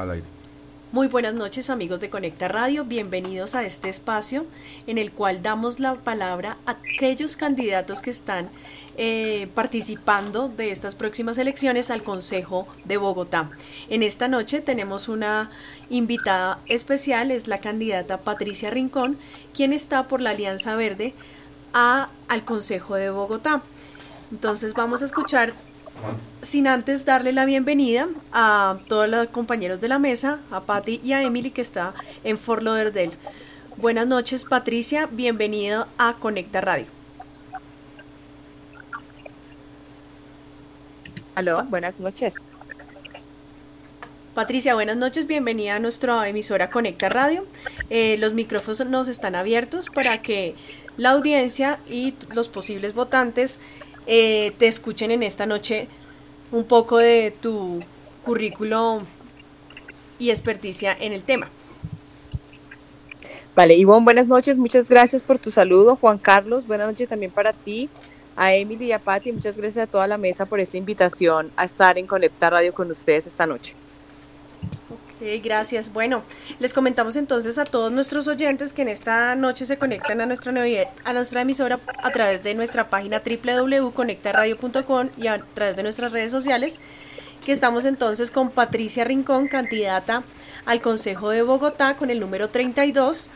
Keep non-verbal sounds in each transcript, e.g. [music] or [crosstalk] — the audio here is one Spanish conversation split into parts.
al aire. Muy buenas noches amigos de Conecta Radio, bienvenidos a este espacio en el cual damos la palabra a aquellos candidatos que están eh, participando de estas próximas elecciones al Consejo de Bogotá. En esta noche tenemos una invitada especial, es la candidata Patricia Rincón, quien está por la Alianza Verde a, al Consejo de Bogotá. Entonces vamos a escuchar sin antes darle la bienvenida a todos los compañeros de la mesa, a Patti y a Emily que está en Fort Lauderdale. Buenas noches, Patricia, bienvenida a Conecta Radio. Aló, buenas noches. Patricia, buenas noches, bienvenida a nuestra emisora Conecta Radio. Eh, los micrófonos nos están abiertos para que la audiencia y los posibles votantes eh, te escuchen en esta noche un poco de tu currículo y experticia en el tema. Vale, Ivonne, buenas noches, muchas gracias por tu saludo. Juan Carlos, buenas noches también para ti, a Emily y a Patti, muchas gracias a toda la mesa por esta invitación a estar en Conecta Radio con ustedes esta noche gracias. Bueno, les comentamos entonces a todos nuestros oyentes que en esta noche se conectan a nuestra, a nuestra emisora a través de nuestra página www.conectaradio.com y a través de nuestras redes sociales, que estamos entonces con Patricia Rincón, candidata al Consejo de Bogotá con el número 32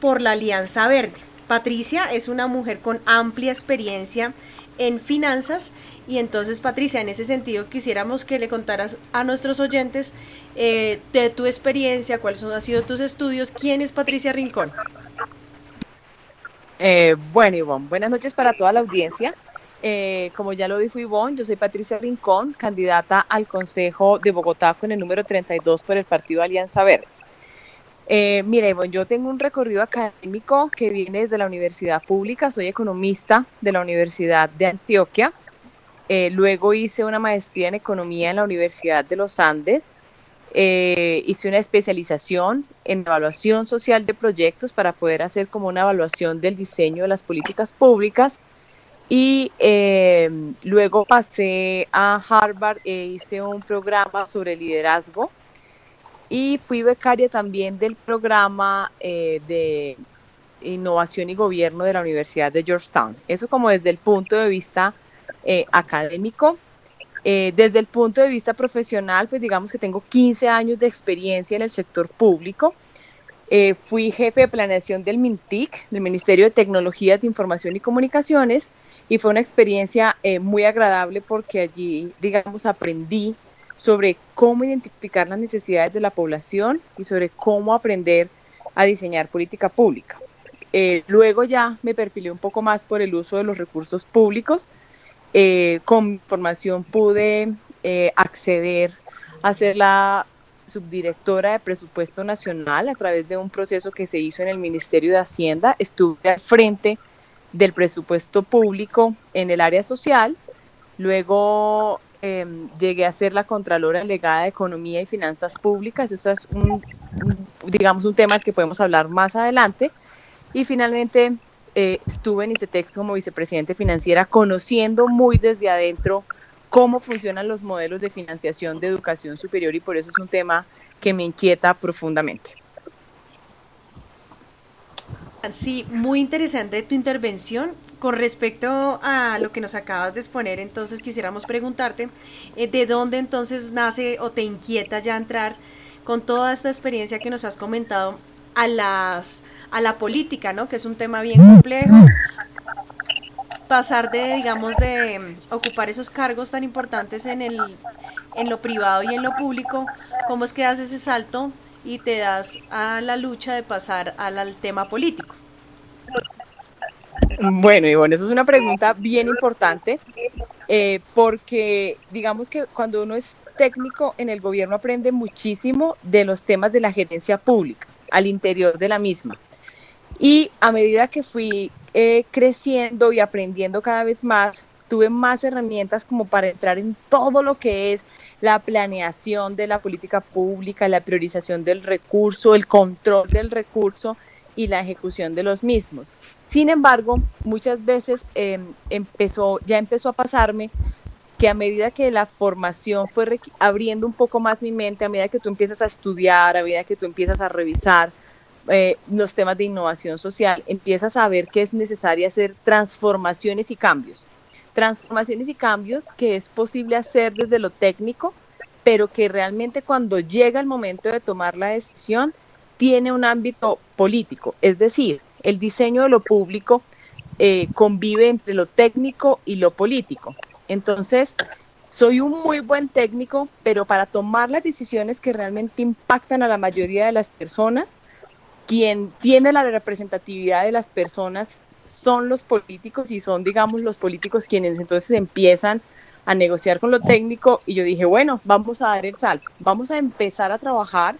por la Alianza Verde. Patricia es una mujer con amplia experiencia en finanzas y entonces, Patricia, en ese sentido, quisiéramos que le contaras a nuestros oyentes eh, de tu experiencia, cuáles han sido tus estudios, quién es Patricia Rincón. Eh, bueno, Ivonne, buenas noches para toda la audiencia. Eh, como ya lo dijo Ivonne, yo soy Patricia Rincón, candidata al Consejo de Bogotá con el número 32 por el Partido Alianza Verde. Eh, Ivonne, yo tengo un recorrido académico que viene desde la universidad pública, soy economista de la Universidad de Antioquia, eh, luego hice una maestría en economía en la Universidad de los Andes. Eh, hice una especialización en evaluación social de proyectos para poder hacer como una evaluación del diseño de las políticas públicas. Y eh, luego pasé a Harvard e hice un programa sobre liderazgo. Y fui becaria también del programa de innovación y gobierno de la Universidad de Georgetown. Eso como desde el punto de vista eh, académico. Eh, desde el punto de vista profesional, pues digamos que tengo 15 años de experiencia en el sector público. Eh, fui jefe de planeación del MINTIC, del Ministerio de Tecnologías de Información y Comunicaciones, y fue una experiencia muy agradable porque allí, digamos, aprendí sobre cómo identificar las necesidades de la población y sobre cómo aprender a diseñar política pública. luego ya me perfilé un poco más por el uso de los recursos públicos, eh, con información pude eh, acceder a ser la subdirectora de presupuesto nacional a través de un proceso que se hizo en el Ministerio de Hacienda. Estuve al frente del presupuesto público en el área social. Luego em, llegué a ser la Contralora Delegada de Economía y Finanzas Públicas. Eso es un, digamos, un tema que podemos hablar más adelante. Y finalmente eh, estuve en ICETEX como vicepresidente financiera, conociendo muy desde adentro cómo funcionan los modelos de financiación de educación superior y por eso es un tema que me inquieta profundamente. Sí, muy interesante tu intervención. Con respecto a lo que nos acabas de exponer, entonces quisiéramos preguntarte, eh, ¿de dónde entonces nace o te inquieta ya entrar con toda esta experiencia que nos has comentado a las a la política, ¿no? Que es un tema bien complejo. Pasar de, digamos, de mm, ocupar esos cargos tan importantes en el en lo privado y en lo público, ¿cómo es que haces ese salto y te das a la lucha de pasar al, tema político? Bueno, Ivonne, eso es una pregunta bien importante, eh, porque digamos que cuando uno es técnico en el gobierno aprende muchísimo de los temas de la gerencia pública al interior de la misma. Y a medida que fui eh, creciendo y aprendiendo cada vez más, tuve más herramientas como para entrar en todo lo que es la planeación de la política pública, la priorización del recurso, el control del recurso y la ejecución de los mismos. Sin embargo, muchas veces em, empezó, ya empezó a pasarme que a medida que la formación fue abriendo un poco más mi mente, a medida que tú empiezas a estudiar, a medida que tú empiezas a revisar eh, los temas de innovación social, empiezas a ver que es necesario hacer transformaciones y cambios. Transformaciones y cambios que es posible hacer desde lo técnico, pero que realmente cuando llega el momento de tomar la decisión, tiene un ámbito político. Es decir, el diseño de lo público eh, convive entre lo técnico y lo político. Entonces, soy un muy buen técnico, pero para tomar las decisiones que realmente impactan a la mayoría de las personas, quien tiene la representatividad de las personas son los políticos y son, digamos, los políticos quienes entonces empiezan a negociar con lo técnico y yo dije, bueno, vamos a dar el salto, vamos a empezar a trabajar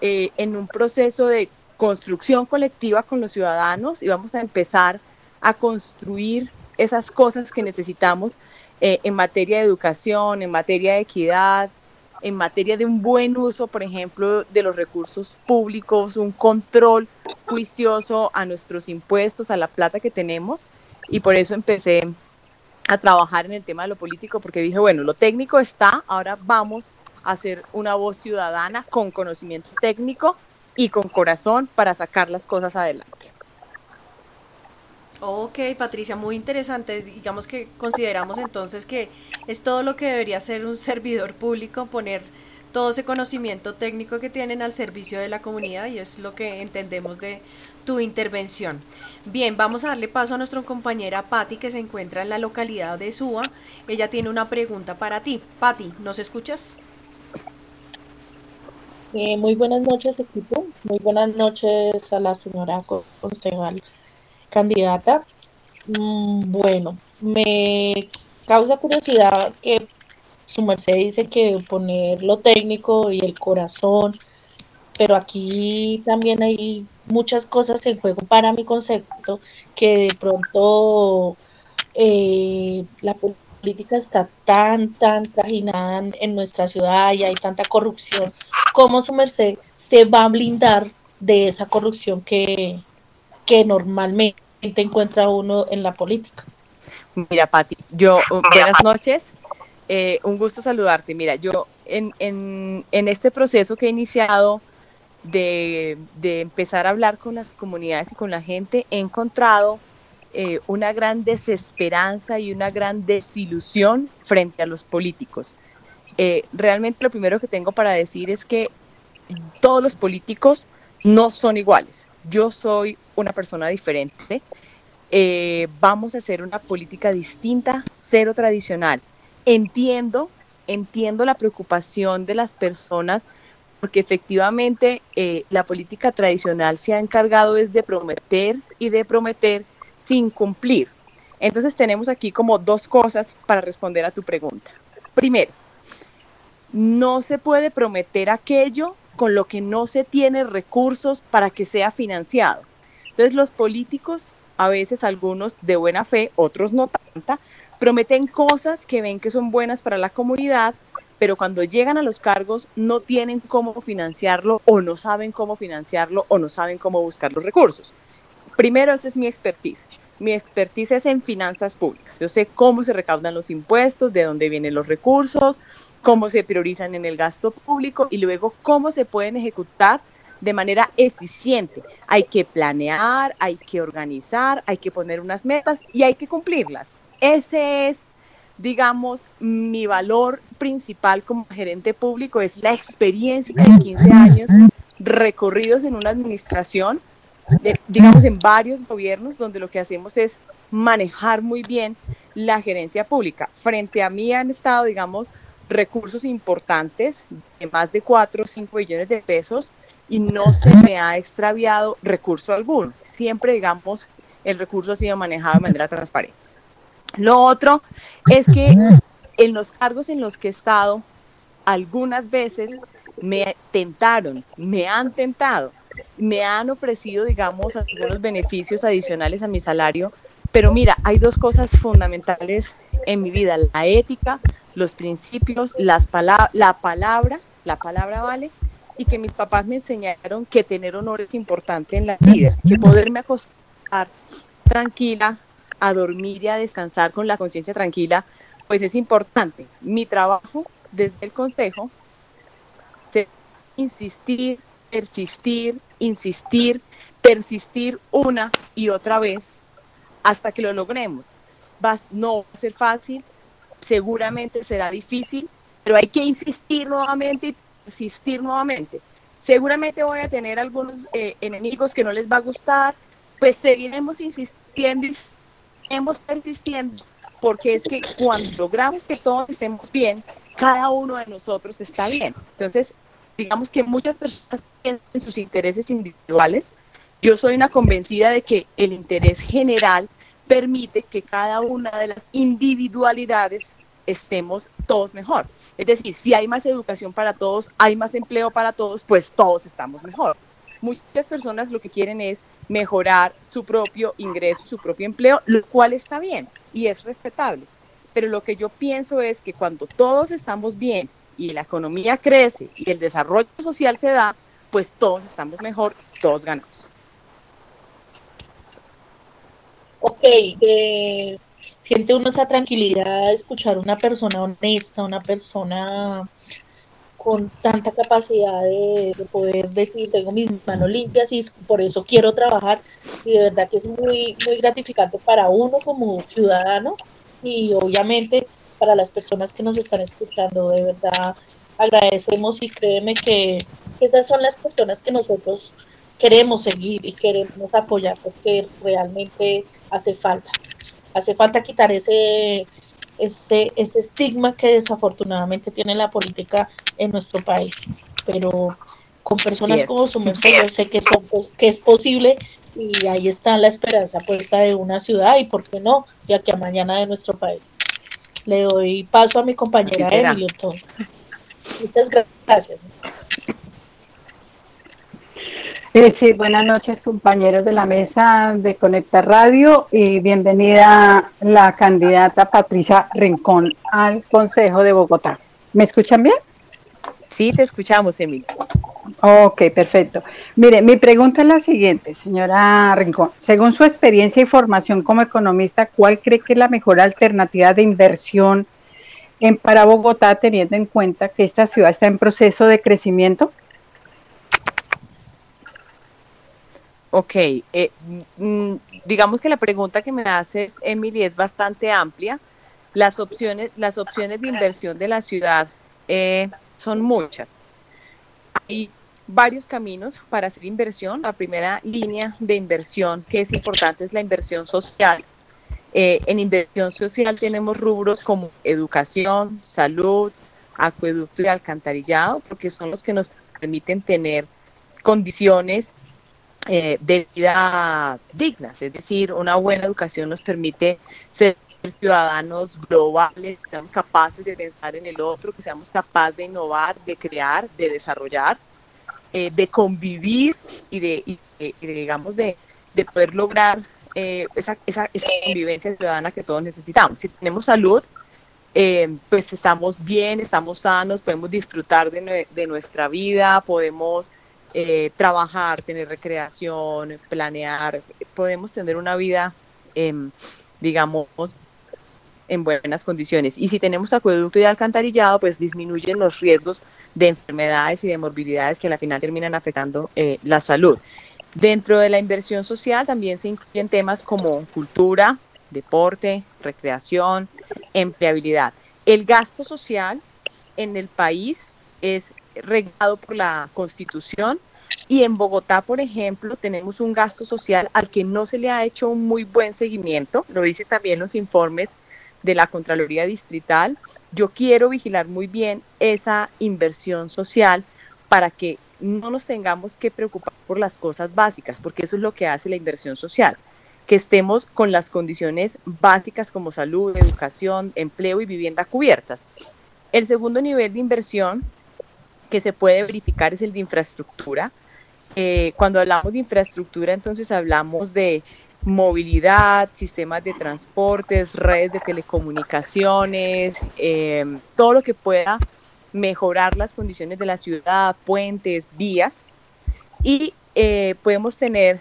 eh, en un proceso de construcción colectiva con los ciudadanos y vamos a empezar a construir esas cosas que necesitamos eh, en materia de educación, en materia de equidad, en materia de un buen uso, por ejemplo, de los recursos públicos, un control juicioso a nuestros impuestos, a la plata que tenemos. Y por eso empecé a trabajar en el tema de lo político, porque dije, bueno, lo técnico está, ahora vamos a hacer una voz ciudadana con conocimiento técnico y con corazón para sacar las cosas adelante. Ok, Patricia, muy interesante. Digamos que consideramos entonces que es todo lo que debería ser un [laughs] servidor público, poner todo ese conocimiento técnico que tienen al servicio de la comunidad y es lo que entendemos de tu intervención. Bien, vamos a darle paso a nuestra compañera Patti que se encuentra en la localidad de Suba. Ella tiene una pregunta para ti. Patti, ¿nos escuchas? Eh, muy buenas noches, equipo. Muy buenas noches a la señora concejal candidata. Mm, bueno, me causa curiosidad que su merced dice que poner lo técnico y el corazón, pero aquí también hay muchas cosas en juego para mi concepto que de pronto eh, la política está tan, tan trajinada en nuestra ciudad y hay tanta corrupción, ¿cómo su merced se va a blindar de esa corrupción que, que normalmente encuentra uno en la política. Mira, Pati, yo, uh, buenas noches, eh, un gusto saludarte. Mira, yo en, en, en este proceso que he iniciado de, de, empezar a hablar con las comunidades y con la gente, he encontrado eh, una gran desesperanza y una gran desilusión frente a los políticos. Eh, realmente lo primero que tengo para decir es que todos los políticos no son iguales yo soy una persona diferente, eh, vamos a hacer una política distinta, cero tradicional. Entiendo, entiendo la preocupación de las personas porque efectivamente la política tradicional se ha encargado de prometer y de prometer sin cumplir. Entonces tenemos aquí como dos cosas para responder a tu pregunta. Primero, no se puede prometer aquello con lo que no se tiene recursos para que sea financiado. Entonces los políticos, a veces algunos de buena fe, otros no tanta, prometen cosas que ven que son buenas para la comunidad, pero cuando llegan a los cargos no tienen cómo financiarlo o no saben cómo financiarlo o no saben cómo buscar los recursos. Primero, esa es mi expertise. Mi expertise es en finanzas públicas. Yo sé cómo se recaudan los impuestos, de dónde vienen los recursos, cómo se priorizan en el gasto público y luego cómo se pueden ejecutar de manera eficiente. Hay que planear, hay que organizar, hay que poner unas metas y hay que cumplirlas. Ese es, digamos, mi valor principal como gerente público, es la experiencia de 15 años recorridos en una administración, digamos, en varios gobiernos, donde lo que hacemos es manejar muy bien la gerencia pública. Frente a mí han estado, digamos, recursos importantes de más de 4 o 5 millones de pesos y no se me ha extraviado recurso alguno. Siempre, digamos, el recurso ha sido manejado de manera transparente. Lo otro es que en los cargos en los que he estado, algunas veces me tentaron, me han tentado, me han ofrecido, digamos, algunos beneficios adicionales a mi salario, pero mira, hay dos cosas fundamentales en mi vida, la ética los principios, las la palabra, la palabra vale, y que mis papás me enseñaron que tener honor es importante en la vida, que poderme acostar tranquila, a dormir y a descansar con la conciencia tranquila, pues es importante. Mi trabajo desde el Consejo insistir, persistir, insistir, persistir una y otra vez hasta que lo logremos. No va a ser fácil, seguramente será difícil, pero hay que insistir nuevamente y persistir nuevamente. Seguramente voy a tener algunos eh, enemigos que no les va a gustar, pues seguiremos insistiendo y seguiremos persistiendo, porque es que cuando logramos que todos estemos bien, cada uno de nosotros está bien. Entonces, digamos que muchas personas tienen sus intereses individuales. Yo soy una convencida de que el interés general permite que cada una de las individualidades estemos todos mejor. Es decir, si hay más educación para todos, hay más empleo para todos, pues todos estamos mejor. Muchas personas lo que quieren es mejorar su propio ingreso, su propio empleo, lo cual está bien y es respetable. Pero lo que yo pienso es que cuando todos estamos bien y la economía crece y el desarrollo social se da, pues todos estamos mejor, todos ganamos. Ok, eh, siente uno esa tranquilidad de escuchar una persona honesta, una persona con tanta capacidad de, poder decir, tengo mis manos limpias y por eso quiero trabajar. Y de verdad que es muy, muy gratificante para uno como ciudadano y obviamente para las personas que nos están escuchando. De verdad agradecemos y créeme que esas son las personas que nosotros queremos seguir y queremos apoyar porque realmente hace falta. Hace falta quitar ese, ese, ese estigma que desafortunadamente tiene la política en nuestro país. Pero con personas como su merced, yo sé que, son, que es posible y ahí está la esperanza puesta de una ciudad y, ¿por qué no?, ya que a mañana de nuestro país. Le doy paso a mi compañera Emilio entonces. Muchas gracias. Eh, sí, buenas noches compañeros de la mesa de Conecta Radio y bienvenida la candidata Patricia Rincón al Consejo de Bogotá. ¿Me escuchan bien? Sí, te escuchamos, Emilio. Ok, perfecto. Mire, mi pregunta es la siguiente, señora Rincón. Según su experiencia y formación como economista, ¿cuál cree que es la mejor alternativa de inversión en para Bogotá, teniendo en cuenta que esta ciudad está en proceso de crecimiento? Ok, eh, mm, digamos que la pregunta que me haces, Emily, es bastante amplia. Las opciones, las opciones de inversión de la ciudad eh, son muchas. Hay varios caminos para hacer inversión. La primera línea de inversión que es importante es la inversión social. Eh, en inversión social tenemos rubros como educación, salud, acueducto y alcantarillado, porque son los que nos permiten tener condiciones eh, de vida dignas, es decir, una buena educación nos permite ser ciudadanos globales, que seamos capaces de pensar en el otro, que seamos capaces de innovar, de crear, de desarrollar, eh, de convivir y de, digamos, de, poder lograr eh, esa, esa, convivencia ciudadana que todos necesitamos. Si tenemos salud, pues estamos bien, estamos sanos, podemos disfrutar de, de nuestra vida, podemos eh, trabajar, tener recreación, planear, podemos tener una vida, em, digamos, en buenas condiciones. Y si tenemos acueducto y alcantarillado, pues disminuyen los riesgos de enfermedades y de morbilidades que al final terminan afectando eh, la salud. Dentro de la inversión social también se incluyen temas como cultura, deporte, recreación, empleabilidad. El gasto social en el país es regado por la Constitución y en Bogotá, por ejemplo, tenemos un gasto social al que no se le ha hecho un muy buen seguimiento, lo dicen también los informes de la Contraloría Distrital. Yo quiero vigilar muy bien esa inversión social para que no nos tengamos que preocupar por las cosas básicas, porque eso es lo que hace la inversión social, que estemos con las condiciones básicas como salud, educación, empleo y vivienda cubiertas. El segundo nivel de inversión que se puede verificar es el de infraestructura. Eh, cuando hablamos de infraestructura, entonces hablamos de movilidad, sistemas de transportes, redes de telecomunicaciones, eh, todo lo que pueda mejorar las condiciones de la ciudad, puentes, vías. Y eh, podemos tener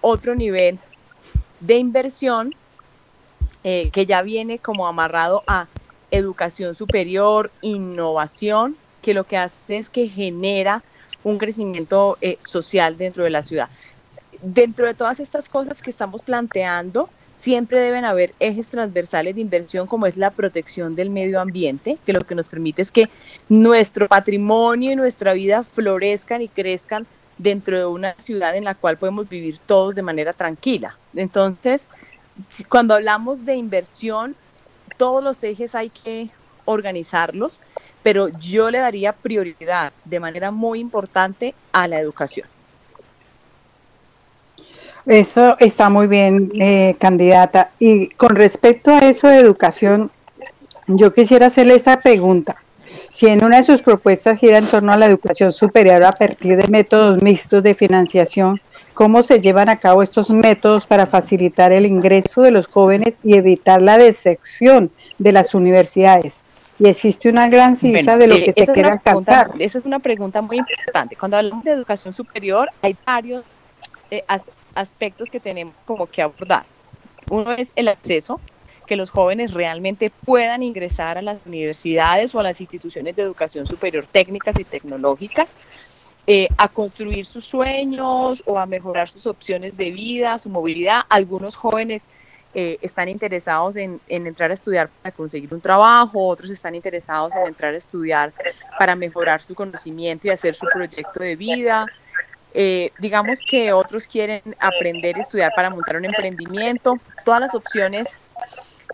otro nivel de inversión que ya viene como amarrado a educación superior, innovación, que lo que hace es que genera un crecimiento eh, social dentro de la ciudad. Dentro de todas estas cosas que estamos planteando, siempre deben haber ejes transversales de inversión como es la protección del medio ambiente, que lo que nos permite es que nuestro patrimonio y nuestra vida florezcan y crezcan dentro de una ciudad en la cual podemos vivir todos de manera tranquila. Entonces, cuando hablamos de inversión, todos los ejes hay que organizarlos, pero yo le daría prioridad de manera muy importante a la educación. Eso está muy bien, eh, candidata. Y con respecto a eso de educación, yo quisiera hacerle esta pregunta. Si en una de sus propuestas gira en torno a la educación superior a partir de métodos mixtos de financiación, ¿cómo se llevan a cabo estos métodos para facilitar el ingreso de los jóvenes y evitar la deserción de las universidades? Y existe una gran cifra de lo que se quiere alcanzar. Esa es una pregunta muy importante. Cuando hablamos de educación superior, hay varios eh, aspectos que tenemos como que abordar. Uno es el acceso, que los jóvenes realmente puedan ingresar a las universidades o a las instituciones de educación superior técnicas y tecnológicas, eh, a construir sus sueños o a mejorar sus opciones de vida, su movilidad. Algunos jóvenes eh, están interesados en, en, entrar a estudiar para conseguir un trabajo, otros están interesados en entrar a estudiar para mejorar su conocimiento y hacer su proyecto de vida. Eh, digamos que otros quieren aprender estudiar para montar un emprendimiento, todas las opciones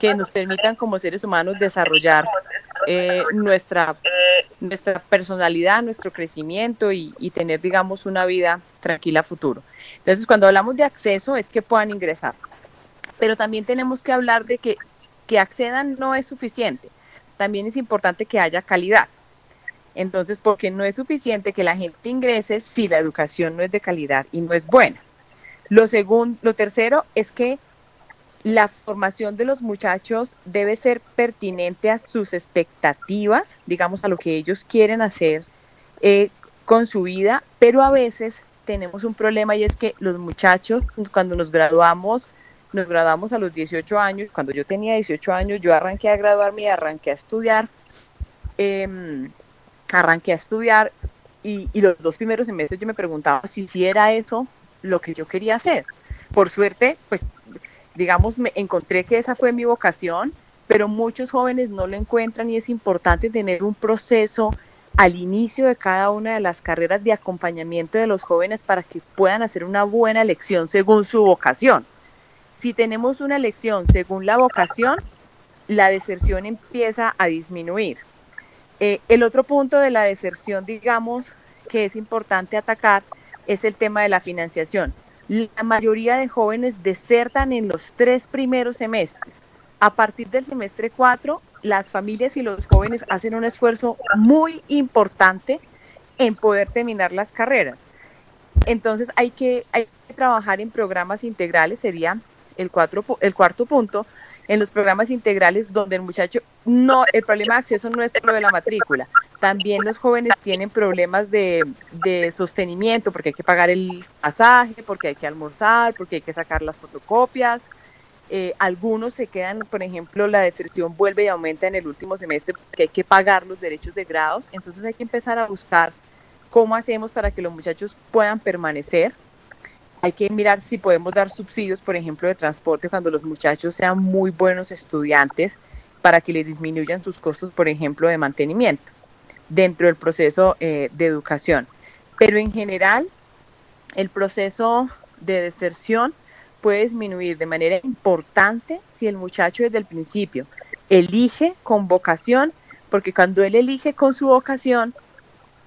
que nos permitan como seres humanos desarrollar eh, nuestra, nuestra personalidad, nuestro crecimiento y, tener, digamos, una vida tranquila futuro. Entonces, cuando hablamos de acceso es que puedan ingresar, pero también tenemos que hablar de que, que accedan no es suficiente, también es importante que haya calidad. Entonces, porque no es suficiente que la gente ingrese si la educación no es de calidad y no es buena. Lo segundo, lo tercero es que la formación de los muchachos debe ser pertinente a sus expectativas, digamos a lo que ellos quieren hacer eh, con su vida, pero a veces tenemos un problema y es que los muchachos cuando nos graduamos, nos graduamos a los 18 años, cuando yo tenía 18 años yo arranqué a graduarme y arranqué a estudiar. Eh, arranqué a estudiar y, los dos primeros semestres yo me preguntaba si, si era eso lo que yo quería hacer. Por suerte, pues digamos, me encontré que esa fue mi vocación, pero muchos jóvenes no lo encuentran y es importante tener un proceso al inicio de cada una de las carreras de acompañamiento de los jóvenes para que puedan hacer una buena elección según su vocación. Si tenemos una elección según la vocación, la deserción empieza a disminuir. Eh, el otro punto de la deserción, digamos, que es importante atacar, es el tema de la financiación. La mayoría de jóvenes desertan en los tres primeros semestres. A partir del semestre 4, las familias y los jóvenes hacen un esfuerzo muy importante en poder terminar las carreras. Entonces hay que, trabajar en programas integrales, sería el cuarto punto, en los programas integrales donde el muchacho no, el problema de acceso no es solo de la matrícula, también los jóvenes tienen problemas de, sostenimiento porque hay que pagar el pasaje, porque hay que almorzar, porque hay que sacar las fotocopias. Eh, algunos se quedan, por ejemplo, la deserción vuelve y aumenta en el último semestre porque hay que pagar los derechos de grados, entonces hay que empezar a buscar cómo hacemos para que los muchachos puedan permanecer hay que mirar si podemos dar subsidios, por ejemplo, de transporte cuando los muchachos sean muy buenos estudiantes para que les disminuyan sus costos, por ejemplo, de mantenimiento dentro del proceso eh, de educación. Pero en general, el proceso de deserción puede disminuir de manera importante si el muchacho desde el principio elige con vocación, porque cuando él elige con su vocación,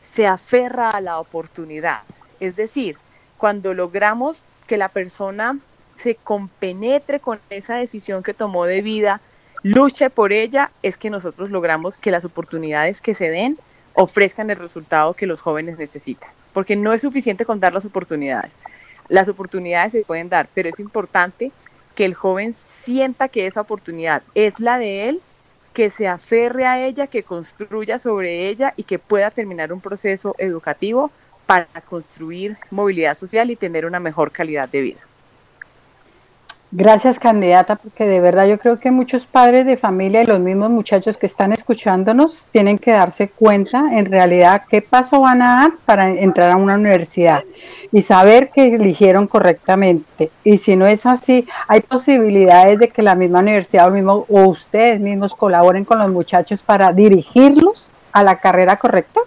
se aferra a la oportunidad. Es decir, cuando logramos que la persona se compenetre con esa decisión que tomó de vida, luche por ella, es que nosotros logramos que las oportunidades que se den ofrezcan el resultado que los jóvenes necesitan. Porque no es suficiente con dar las oportunidades. Las oportunidades se pueden dar, pero es importante que el joven sienta que esa oportunidad es la de él, que se aferre a ella, que construya sobre ella y que pueda terminar un proceso educativo para construir movilidad social y tener una mejor calidad de vida. Gracias, candidata, porque de verdad yo creo que muchos padres de familia y los mismos muchachos que están escuchándonos tienen que darse cuenta en realidad qué paso van a dar para entrar a una universidad y saber que eligieron correctamente. Y si no es así, hay posibilidades de que la misma universidad o, ustedes mismos colaboren con los muchachos para dirigirlos a la carrera correcta.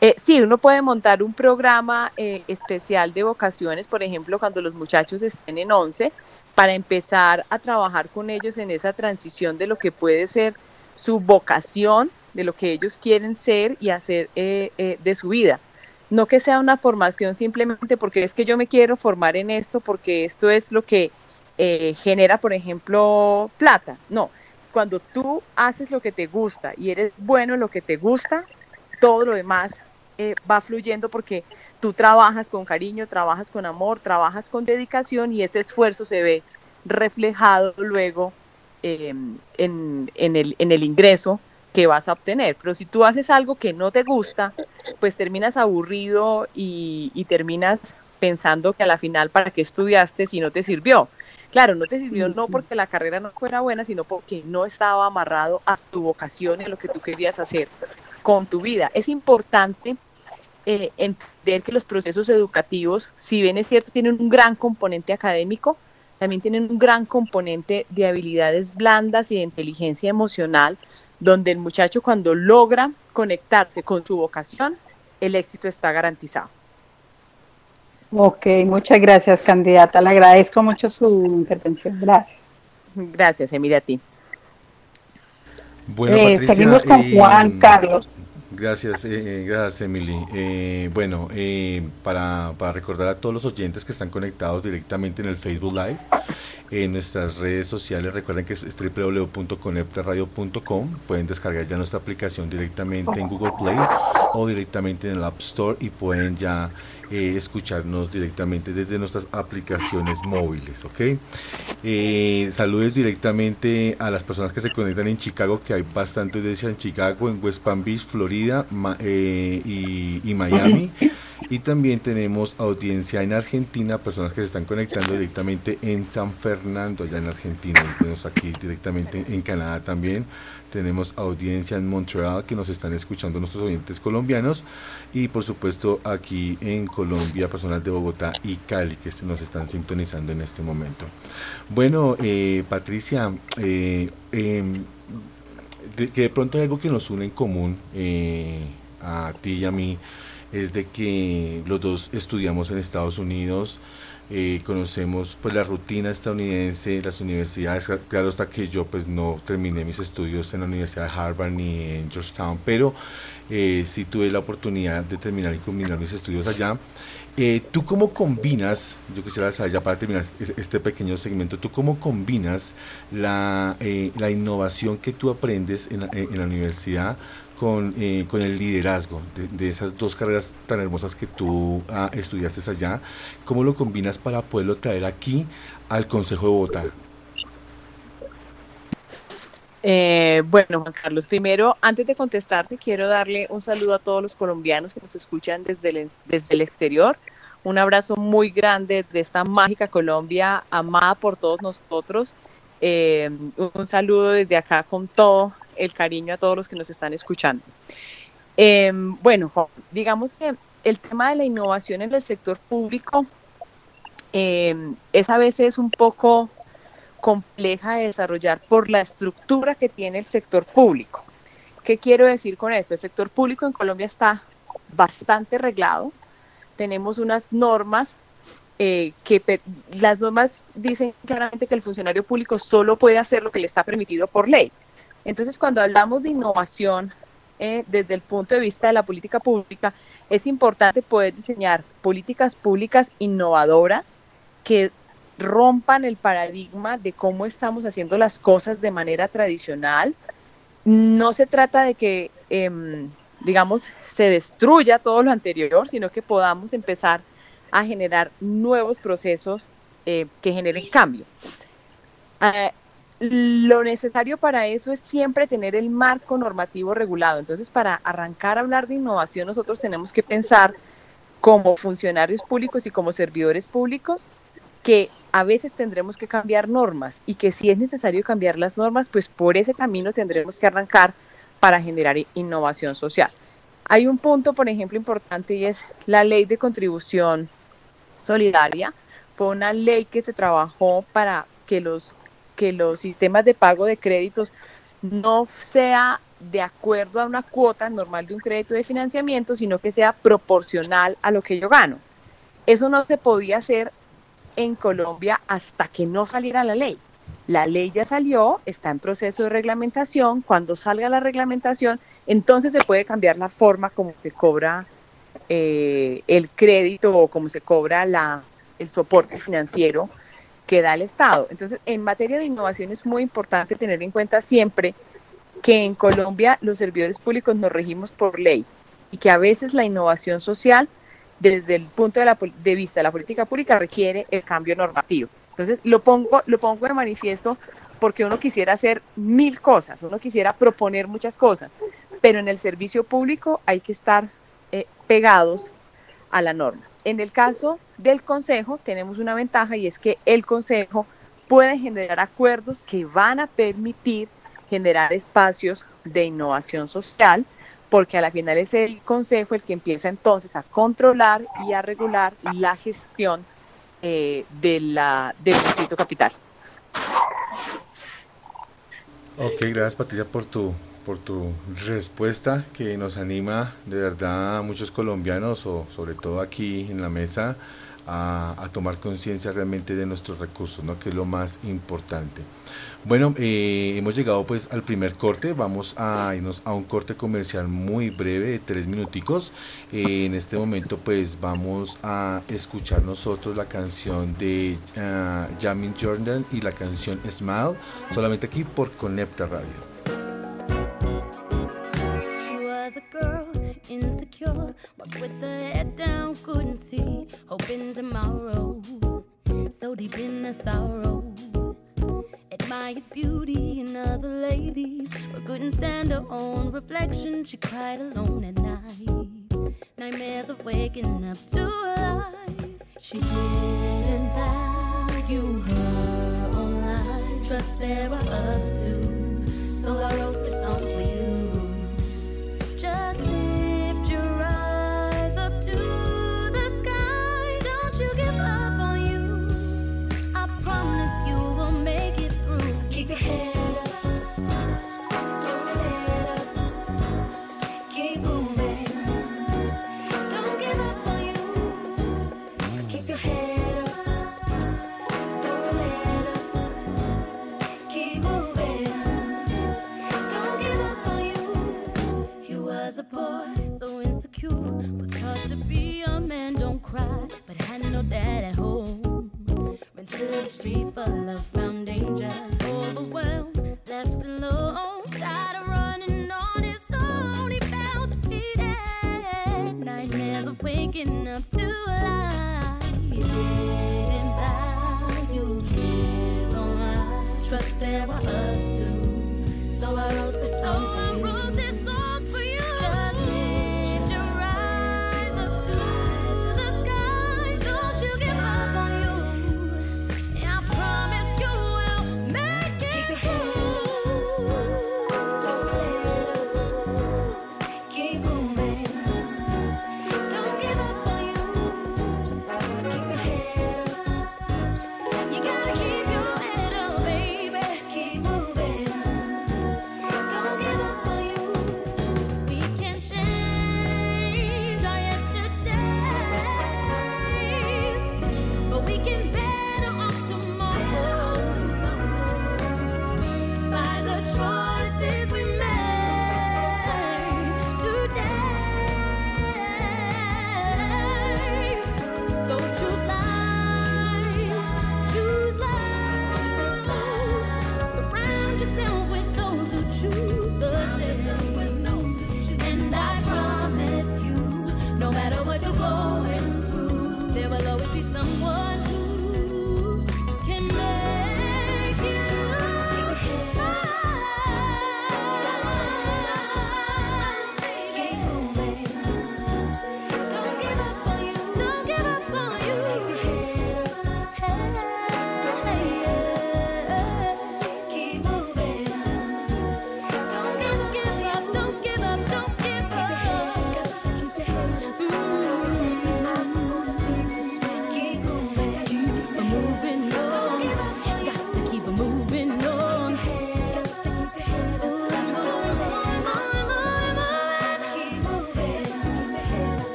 Eh, sí, uno puede montar un programa eh, especial de vocaciones, por ejemplo, cuando los muchachos estén en 11, para empezar a trabajar con ellos en esa transición de lo que puede ser su vocación, de lo que ellos quieren ser y hacer eh, eh, de su vida. No que sea una formación simplemente porque es que yo me quiero formar en esto, porque esto es lo que eh, genera, por ejemplo, plata. No, cuando tú haces lo que te gusta y eres bueno en lo que te gusta, todo lo demás va fluyendo porque tú trabajas con cariño, trabajas con amor, trabajas con dedicación y ese esfuerzo se ve reflejado luego em, en, el, en el ingreso que vas a obtener. Pero si tú haces algo que no te gusta, pues terminas aburrido y, y terminas pensando que a la final para qué estudiaste si no te sirvió. Claro, no te sirvió no porque la carrera no fuera buena, sino porque no estaba amarrado a tu vocación y a lo que tú querías hacer con tu vida. Es importante eh, entender que los procesos educativos, si bien es cierto, tienen un gran componente académico, también tienen un gran componente de habilidades blandas y de inteligencia emocional, donde el muchacho cuando logra conectarse con su vocación, el éxito está garantizado. Ok, muchas gracias, candidata. Le agradezco mucho su intervención. Gracias. Gracias, Emilia, a ti. Bueno, eh, seguimos con Juan Carlos. Gracias, eh, eh, gracias Emily. Eh, bueno, para, para, recordar a todos los oyentes que están conectados directamente en el Facebook Live, en nuestras redes sociales, recuerden que es, www.conectaradio.com, pueden descargar ya nuestra aplicación directamente en Google Play o directamente en el App Store y pueden ya eh, escucharnos directamente desde nuestras aplicaciones móviles, ¿ok? Eh, saludos directamente a las personas que se conectan en Chicago, que hay bastante audiencia en Chicago, en West Palm Beach, Florida eh, y, Miami. Y también tenemos audiencia en Argentina, personas que se están conectando directamente en San Fernando, allá en Argentina. Y tenemos aquí directamente en Canadá también. Tenemos audiencia en Montreal que nos están escuchando nuestros oyentes colombianos. Y por supuesto aquí en Colombia, personas de Bogotá y Cali que nos están sintonizando en este momento. Bueno, eh, Patricia, eh, que de pronto hay algo que nos une en común eh, a ti y a mí es de que los dos estudiamos en Estados Unidos, eh, conocemos pues la rutina estadounidense, las universidades, claro hasta que yo pues no terminé mis estudios en la Universidad de Harvard ni en Georgetown, pero eh, sí tuve la oportunidad de terminar y combinar mis estudios allá. Eh, ¿Tú cómo combinas, yo quisiera saber ya para terminar este pequeño segmento, ¿tú cómo combinas la, eh, la innovación que tú aprendes en en la universidad con, eh, con el liderazgo de, esas dos carreras tan hermosas que tú ah, estudiaste allá, ¿cómo lo combinas para poderlo traer aquí al Consejo de Bogotá? Eh, bueno, Juan Carlos, primero, antes de contestarte, quiero darle un saludo a todos los colombianos que nos escuchan desde el, desde el exterior. Un abrazo muy grande de esta mágica Colombia, amada por todos nosotros. Eh, un saludo desde acá con todo el cariño a todos los que nos están escuchando. Em, bueno, digamos que el tema de la innovación en el sector público em, es a veces un poco compleja de desarrollar por la estructura que tiene el sector público. ¿Qué quiero decir con esto? El sector público en Colombia está bastante reglado. Tenemos unas normas eh, que las normas dicen claramente que el funcionario público solo puede hacer lo que le está permitido por ley. Entonces, cuando hablamos de innovación eh, desde el punto de vista de la política pública, es importante poder diseñar políticas públicas innovadoras que rompan el paradigma de cómo estamos haciendo las cosas de manera tradicional. No se trata de que, em, digamos, se destruya todo lo anterior, sino que podamos empezar a generar nuevos procesos eh, que generen cambio. Ah, lo necesario para eso es siempre tener el marco normativo regulado. Entonces, para arrancar a hablar de innovación, nosotros tenemos que pensar como funcionarios públicos y como servidores públicos que a veces tendremos que cambiar normas y que si es necesario cambiar las normas, pues por ese camino tendremos que arrancar para generar innovación social. Hay un punto, por ejemplo, importante y es la ley de contribución solidaria. Fue una ley que se trabajó para que los, que los sistemas de pago de créditos no sea de acuerdo a una cuota normal de un crédito de financiamiento, sino que sea proporcional a lo que yo gano. Eso no se podía hacer en Colombia hasta que no saliera la ley. La ley ya salió, está en proceso de reglamentación. Cuando salga la reglamentación, entonces se puede cambiar la forma como se cobra eh, el crédito o como se cobra la, el soporte financiero que da el Estado. Entonces, en materia de innovación es muy importante tener en cuenta siempre que en Colombia los servidores públicos nos regimos por ley y que a veces la innovación social desde el punto de, la, de vista de la política pública requiere el cambio normativo. Entonces, lo pongo, lo pongo de manifiesto porque uno quisiera hacer mil cosas, uno quisiera proponer muchas cosas, pero en el servicio público hay que estar eh, pegados a la norma. En el caso del Consejo tenemos una ventaja y es que el Consejo puede generar acuerdos que van a permitir generar espacios de innovación social porque a la final es el Consejo el que empieza entonces a controlar y a regular la gestión eh, de la, del distrito capital. Ok, gracias Patricia por tu, por tu respuesta que nos anima de verdad a muchos colombianos o sobre todo aquí en la mesa a, tomar conciencia realmente de nuestros recursos, ¿no? que es lo más importante. Bueno, eh, hemos llegado pues al primer corte, vamos a irnos a un corte comercial muy breve de tres minuticos. Eh, en este momento pues vamos a escuchar nosotros la canción de uh, Jamin Jordan y la canción Smile, solamente aquí por Conecta Radio. Insecure, walked with the head down, couldn't see, hoping tomorrow, so deep in the sorrow. Admired beauty in other ladies, but couldn't stand her own reflection. She cried alone at night, nightmares of waking up to life. She didn't value her own life. Trust there are others too, so I wrote this song for you. love.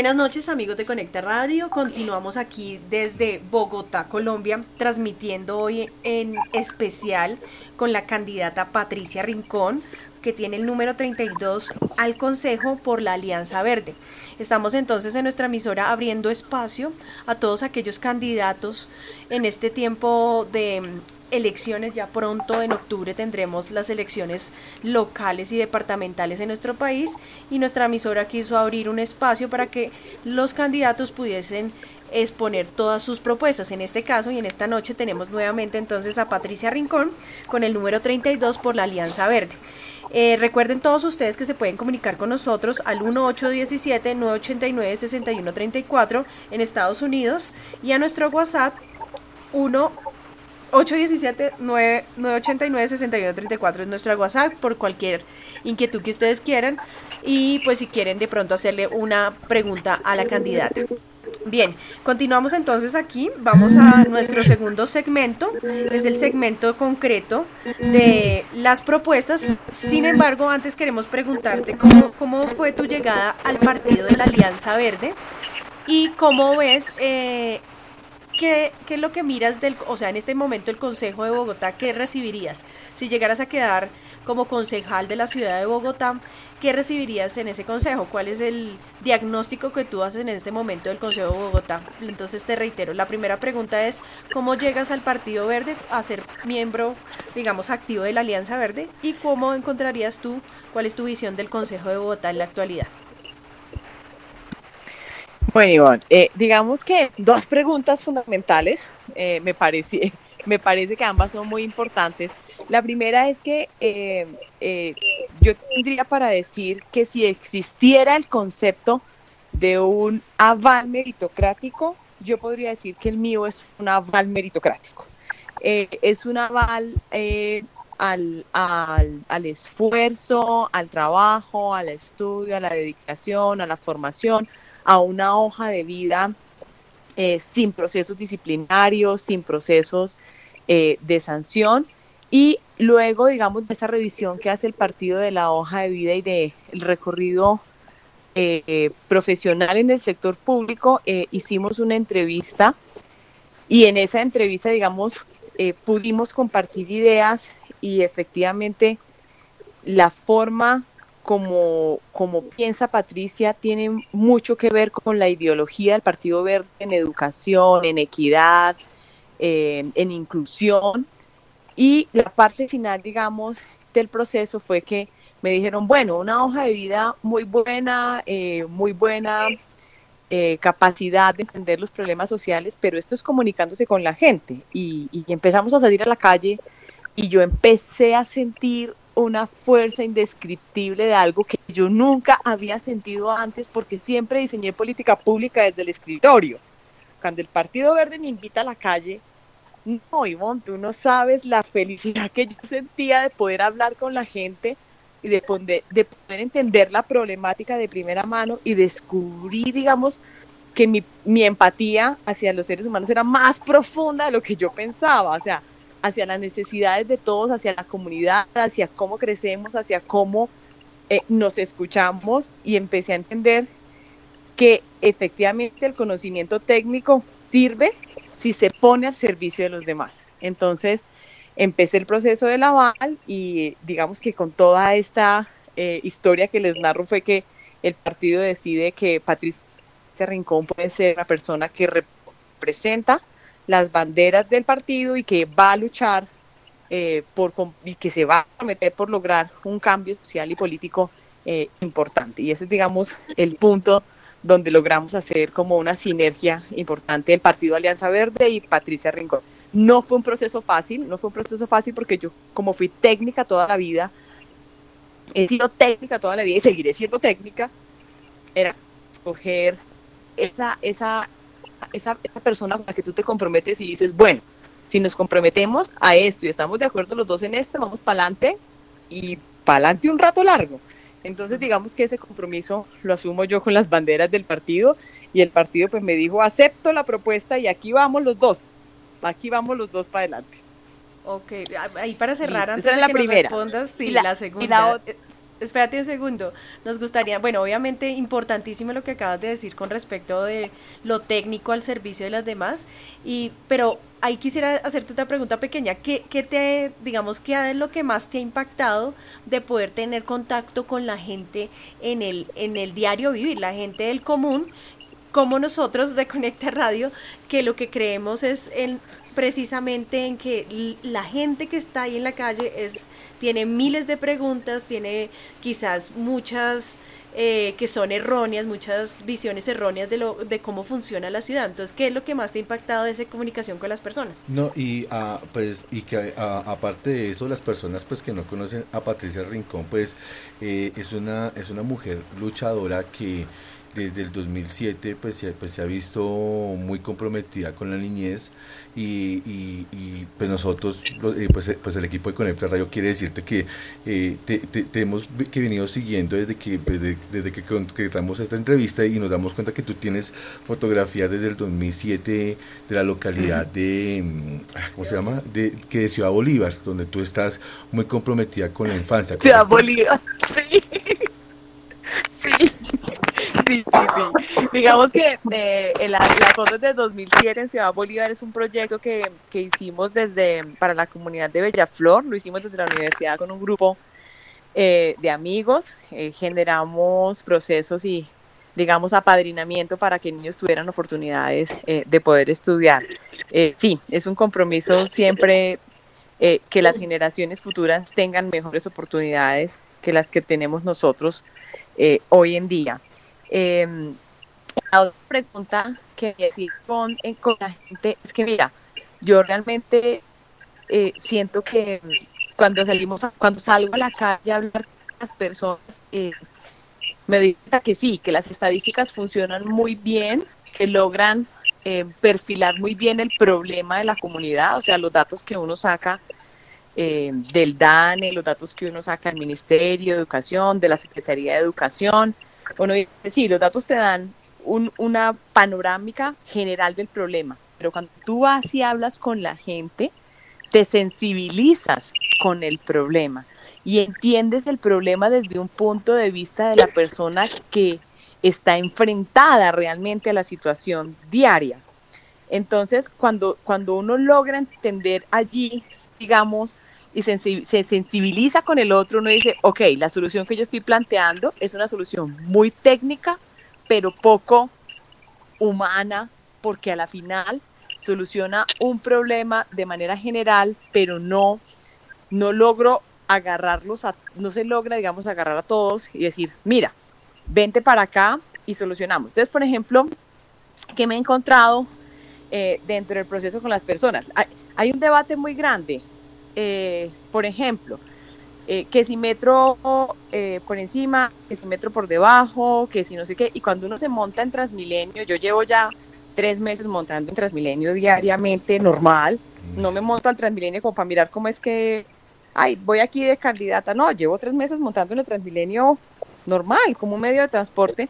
Buenas noches amigos de Conecta Radio, continuamos aquí desde Bogotá, Colombia, transmitiendo hoy en especial con la candidata Patricia Rincón, que tiene el número 32 al Consejo por la Alianza Verde. Estamos entonces en nuestra emisora abriendo espacio a todos aquellos candidatos en este tiempo de elecciones. Ya pronto en octubre tendremos las elecciones locales y departamentales en nuestro país y nuestra emisora quiso abrir un espacio para que los candidatos pudiesen exponer todas sus propuestas. En este caso y en esta noche tenemos nuevamente entonces a Patricia Rincón con el número 32 por la Alianza Verde. Eh, recuerden todos ustedes que se pueden comunicar con nosotros al 1817-989-6134 en Estados Unidos y a nuestro WhatsApp 1 817-989-6134 es nuestra WhatsApp por cualquier inquietud que ustedes quieran. Y pues si quieren de pronto hacerle una pregunta a la candidata. Bien, continuamos entonces aquí, vamos a nuestro segundo segmento, es el segmento concreto de las propuestas, sin embargo antes queremos preguntarte cómo, cómo fue tu llegada al partido de la Alianza Verde y cómo ves eh, ¿qué, es lo que miras del, o sea, en este momento el Consejo de Bogotá, qué recibirías? Si llegaras a quedar como concejal de la ciudad de Bogotá, ¿qué recibirías en ese consejo? ¿Cuál es el diagnóstico que tú haces en este momento del Consejo de Bogotá? Entonces te reitero, la primera pregunta es, ¿cómo llegas al Partido Verde a ser miembro, digamos, activo de la Alianza Verde? ¿Y cómo encontrarías tú, cuál es tu visión del Consejo de Bogotá en la actualidad? Bueno, Iván, eh, digamos que dos preguntas fundamentales, eh, me, parece, [laughs] me parece que ambas son muy importantes. La primera es que eh, yo tendría para decir que si existiera el concepto de un aval meritocrático, yo podría decir que el mío es un aval meritocrático. es un aval al, al, al, esfuerzo, al trabajo, al estudio, a la dedicación, a la formación, a una hoja de vida eh, sin procesos disciplinarios, sin procesos eh, de sanción. Y luego, digamos, de esa revisión que hace el partido de la hoja de vida y del recorrido eh, profesional en el sector público, hicimos una entrevista. Y en esa entrevista, digamos, pudimos compartir ideas y efectivamente la forma como, como piensa Patricia, tiene mucho que ver con la ideología del Partido Verde en educación, en equidad, en inclusión. Y la parte final, digamos, del proceso fue que me dijeron, bueno, una hoja de vida muy buena, eh, muy buena eh, capacidad de entender los problemas sociales, pero esto es comunicándose con la gente. y empezamos a salir a la calle y yo empecé a sentir una fuerza indescriptible de algo que yo nunca había sentido antes porque siempre diseñé política pública desde el escritorio. Cuando el Partido Verde me invita a la calle, no, Ivonne, tú no sabes la felicidad que yo sentía de poder hablar con la gente y de poder, de entender la problemática de primera mano y descubrí, digamos, que mi, mi empatía hacia los seres humanos era más profunda de lo que yo pensaba. O sea, hacia las necesidades de todos, hacia la comunidad, hacia cómo crecemos, hacia cómo eh, nos escuchamos y empecé a entender que efectivamente el conocimiento técnico sirve si se pone al servicio de los demás. Entonces, empecé el proceso de aval y digamos que con toda esta eh, historia que les narro fue que el partido decide que Patricia Rincón puede ser la persona que representa las banderas del partido y que va a luchar eh, por, y que se va a meter por lograr un cambio social y político eh, importante. Y ese es, digamos, el punto donde logramos hacer como una sinergia importante el Partido Alianza Verde y Patricia Rincón. No fue un proceso fácil, no fue un proceso fácil porque yo, como fui técnica toda la vida, he sido técnica toda la vida y seguiré siendo técnica, era escoger esa, esa esa, persona con la que tú te comprometes y dices, bueno, si nos comprometemos a esto y estamos de acuerdo los dos en esto, vamos para adelante y para adelante un rato largo. Entonces digamos que ese compromiso lo asumo yo con las banderas del partido y el partido pues me dijo, acepto la propuesta y aquí vamos los dos, aquí vamos los dos para adelante. Ok, ahí para cerrar, antes de la que primera. respondas, sí, la, segunda. Espérate un segundo. Nos gustaría, bueno, obviamente importantísimo lo que acabas de decir con respecto de lo técnico al servicio de las demás, y, pero ahí quisiera hacerte otra pregunta pequeña. ¿Qué, qué te, digamos, qué es lo que más te ha impactado de poder tener contacto con la gente en el, en el diario vivir, la gente del común, como nosotros de Conecta Radio, que lo que creemos es el precisamente en que la gente que está ahí en la calle es tiene miles de preguntas, tiene quizás muchas eh, que son erróneas, muchas visiones erróneas de, lo, de cómo funciona la ciudad. Entonces, ¿qué es lo que más te ha impactado de esa comunicación con las personas? No, y uh, pues y que aparte de eso, las personas pues que no conocen a Patricia Rincón, pues eh, es una es una mujer luchadora que desde el 2007 pues se, pues se ha visto muy comprometida con la niñez y, y, pues nosotros, eh, pues, eh, pues, el equipo de Conecta Radio quiere decirte que eh, te, hemos que venido siguiendo desde que desde, desde que concretamos esta entrevista y nos damos cuenta que tú tienes fotografías desde el 2007 de la localidad de, mm, ah, ¿cómo se llama? De, que de Ciudad Bolívar, donde tú estás muy comprometida con la infancia. Ciudad Bolívar, [laughs] sí. Sí sí, sí, Digamos que eh, las fotos de 2007 en Ciudad Bolívar es un proyecto que, que hicimos desde para la comunidad de Bellaflor, lo hicimos desde la universidad con un grupo eh, de amigos, eh, generamos procesos y digamos apadrinamiento para que niños tuvieran oportunidades eh, de poder estudiar. sí, es un compromiso siempre que las generaciones futuras tengan mejores oportunidades que las que tenemos nosotros hoy en día. Eh, la otra pregunta que decir con, eh, con la gente es que, mira, yo realmente eh, siento que cuando salimos, cuando salgo a la calle a hablar con las personas, eh, me di que sí, que las estadísticas funcionan muy bien, que logran perfilar muy bien el problema de la comunidad, o sea, los datos que uno saca del DANE, los datos que uno saca del Ministerio de Educación, de la Secretaría de Educación, bueno, sí, los datos te dan una panorámica general del problema, pero cuando tú vas y hablas con la gente, te sensibilizas con el problema y entiendes el problema desde un punto de vista de la persona que está enfrentada realmente a la situación diaria. Entonces, cuando, cuando uno logra entender allí, digamos, y se sensibiliza con el otro, uno dice, ok, la solución que yo estoy planteando es una solución muy técnica, pero poco humana, porque a la final soluciona un problema de manera general, pero no, no logro agarrarlos, no se logra, digamos, agarrar a todos y decir, mira, vente para acá y solucionamos. Entonces, por ejemplo, que me he encontrado eh, dentro del proceso con las personas. hay un debate muy grande eh, por ejemplo, eh, que si metro eh, por encima, que si metro por debajo, que si no sé qué, y cuando uno se monta en Transmilenio, yo llevo ya tres meses montando en Transmilenio diariamente, normal, no me monto al Transmilenio como para mirar cómo es que, ay, voy aquí de candidata, no, llevo tres meses montando en el Transmilenio normal, como un medio de transporte,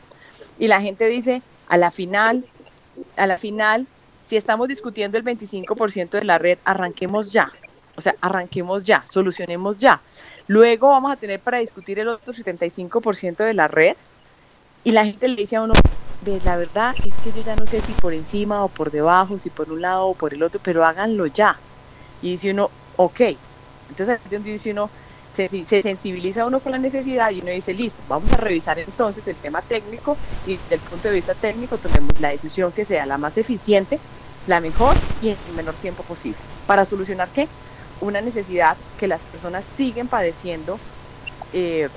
y la gente dice, a la final, a la final, si estamos discutiendo el 25% de la red, arranquemos ya. O sea, arranquemos ya, solucionemos ya. Luego vamos a tener para discutir el otro 75% de la red y la gente le dice a uno, la verdad es que yo ya no sé si por encima o por debajo, si por un lado o por el otro, pero háganlo ya. Y dice uno, ok. Entonces, dice uno, se, se, sensibiliza uno con la necesidad y uno dice, listo, vamos a revisar entonces el tema técnico y desde el punto de vista técnico tomemos la decisión que sea la más eficiente, la mejor y en el menor tiempo posible. ¿Para solucionar qué? Una necesidad que las personas siguen padeciendo. Eh,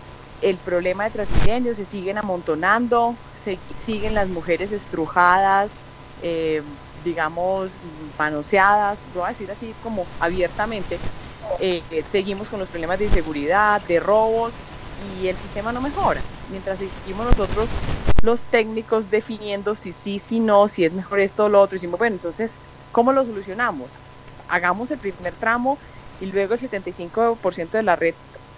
el problema de Transmilenio se siguen amontonando, se siguen las mujeres estrujadas, eh, digamos, manoseadas, voy a decir así como abiertamente. Eh, seguimos con los problemas de inseguridad, de robos y el sistema no mejora. Mientras seguimos nosotros los técnicos definiendo si sí, si no, si es mejor esto o lo otro, decimos, bueno, entonces, ¿cómo lo solucionamos? Hagamos el primer tramo y luego el 75% de la red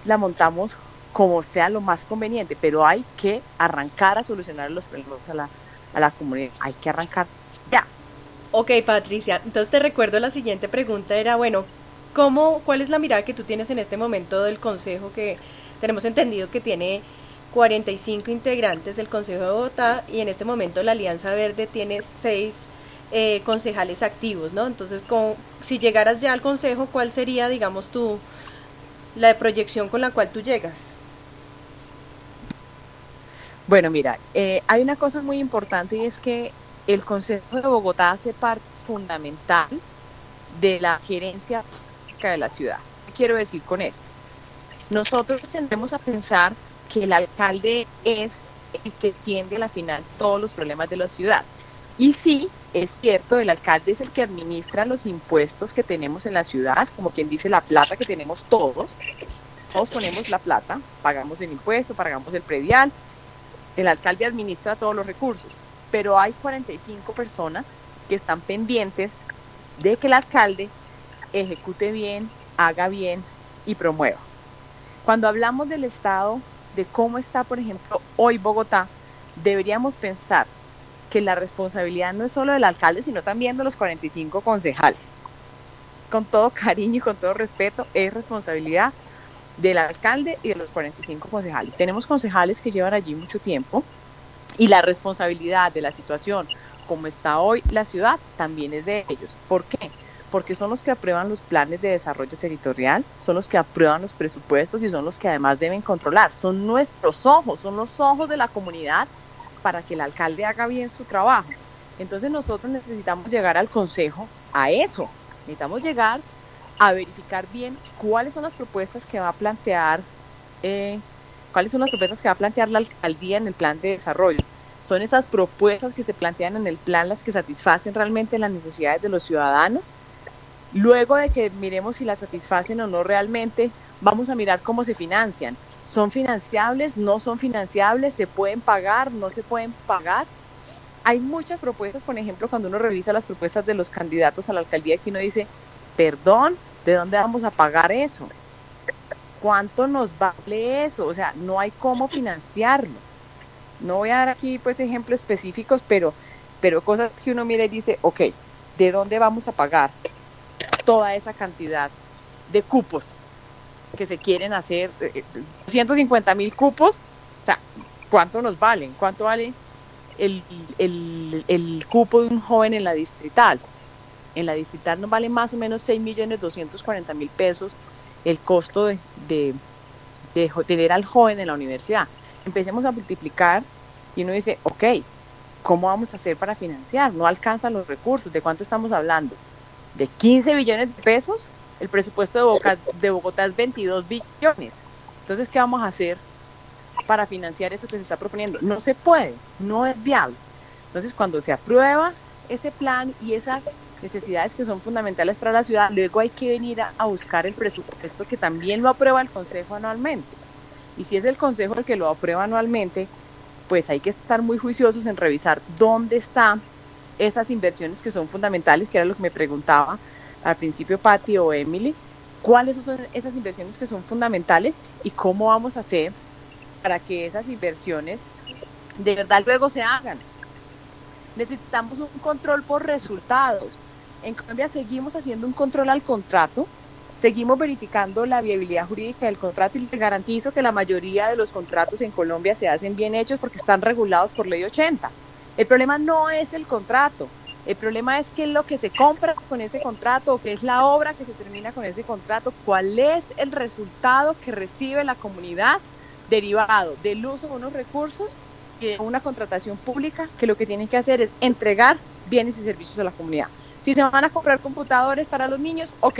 la montamos como sea lo más conveniente, pero hay que arrancar a solucionar los problemas a la, a la comunidad, hay que arrancar ya. Ok, Patricia, entonces te recuerdo la siguiente pregunta, era, bueno, ¿cómo, ¿cuál es la mirada que tú tienes en este momento del consejo que tenemos entendido que tiene 45 integrantes del Consejo de Bogotá y en este momento la Alianza Verde tiene 6 eh, concejales activos, ¿no? Entonces, con, si llegaras ya al Consejo, ¿cuál sería, digamos, tu, la proyección con la cual tú llegas? Bueno, mira, eh, hay una cosa muy importante y es que el Consejo de Bogotá hace parte fundamental de la gerencia de la ciudad. ¿Qué quiero decir con esto? Nosotros tendemos a pensar que el alcalde es el que tiende a la final todos los problemas de la ciudad. Y sí, es cierto, el alcalde es el que administra los impuestos que tenemos en la ciudad, como quien dice la plata que tenemos todos. Todos ponemos la plata, pagamos el impuesto, pagamos el predial. El alcalde administra todos los recursos, pero hay 45 personas que están pendientes de que el alcalde ejecute bien, haga bien y promueva. Cuando hablamos del Estado, de cómo está, por ejemplo, hoy Bogotá, deberíamos pensar que la responsabilidad no es solo del alcalde, sino también de los 45 concejales. Con todo cariño y con todo respeto, es responsabilidad del alcalde y de los 45 concejales. Tenemos concejales que llevan allí mucho tiempo y la responsabilidad de la situación como está hoy la ciudad también es de ellos. ¿Por qué? Porque son los que aprueban los planes de desarrollo territorial, son los que aprueban los presupuestos y son los que además deben controlar. Son nuestros ojos, son los ojos de la comunidad para que el alcalde haga bien su trabajo. Entonces nosotros necesitamos llegar al consejo a eso. Necesitamos llegar a verificar bien cuáles son las propuestas que va a plantear, eh, cuáles son las propuestas que va a plantear la alcaldía en el plan de desarrollo son esas propuestas que se plantean en el plan las que satisfacen realmente las necesidades de los ciudadanos. Luego de que miremos si las satisfacen o no realmente, vamos a mirar cómo se financian. ¿Son financiables? ¿No son financiables? ¿Se pueden pagar? ¿No se pueden pagar? Hay muchas propuestas, por ejemplo, cuando uno revisa las propuestas de los candidatos a la alcaldía, que uno dice, perdón, ¿de dónde vamos a pagar eso? ¿Cuánto nos vale eso? O sea, no hay cómo financiarlo. No voy a dar aquí pues ejemplos específicos, pero, pero cosas que uno mira y dice, ok, ¿de dónde vamos a pagar toda esa cantidad de cupos que se quieren hacer? 150 eh, eh, mil cupos, o sea, ¿cuánto nos valen? ¿Cuánto vale el, el, cupo de un joven en la distrital? En la distrital nos vale más o menos 6 millones 240 mil pesos el costo de, de, de tener al joven en la universidad empecemos a multiplicar y uno dice, ok, ¿cómo vamos a hacer para financiar? No alcanzan los recursos. ¿De cuánto estamos hablando? ¿De 15 billones de pesos? El presupuesto de Bogotá, de Bogotá es 22 billones. Entonces, ¿qué vamos a hacer para financiar eso que se está proponiendo? No se puede, no es viable. Entonces, cuando se aprueba ese plan y esas necesidades que son fundamentales para la ciudad, luego hay que venir a, a buscar el presupuesto que también lo aprueba el Consejo anualmente. Y si es el Consejo el que lo aprueba anualmente, pues hay que estar muy juiciosos en revisar dónde están esas inversiones que son fundamentales, que era lo que me preguntaba al principio Patti o Emily, cuáles son esas inversiones que son fundamentales y cómo vamos a hacer para que esas inversiones de verdad luego se hagan. Necesitamos un control por resultados. En Colombia seguimos haciendo un control al contrato, Seguimos verificando la viabilidad jurídica del contrato y les garantizo que la mayoría de los contratos en Colombia se hacen bien hechos porque están regulados por ley 80. El problema no es el contrato, el problema es qué es lo que se compra con ese contrato, qué es la obra que se termina con ese contrato, cuál es el resultado que recibe la comunidad derivado del uso de unos recursos y de una contratación pública que lo que tienen que hacer es entregar bienes y servicios a la comunidad. Si se van a comprar computadores para los niños, ok,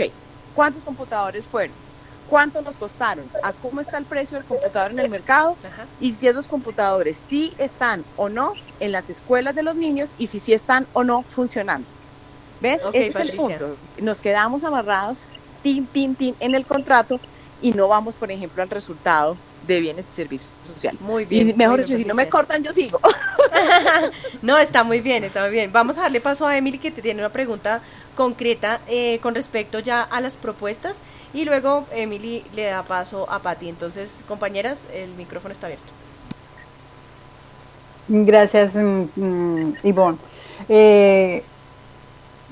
¿Cuántos computadores fueron? ¿Cuánto nos costaron? ¿A cómo está el precio del computador en el mercado? Y si esos computadores sí están o no en las escuelas de los niños y si sí están o no funcionando. ¿Ves? Ese es el punto. Nos quedamos amarrados, tin, tin, tin, en el contrato y no vamos, por ejemplo, al resultado de bienes y servicios sociales. Muy bien. Y mejor dicho, si no me cortan, yo sigo. [laughs] no, está muy bien, está muy bien. Vamos a darle paso a Emily que te tiene una pregunta concreta eh, con respecto ya a las propuestas y luego Emily le da paso a Patti. Entonces, compañeras, el micrófono está abierto. Gracias, mm, mm, Ivonne. Eh,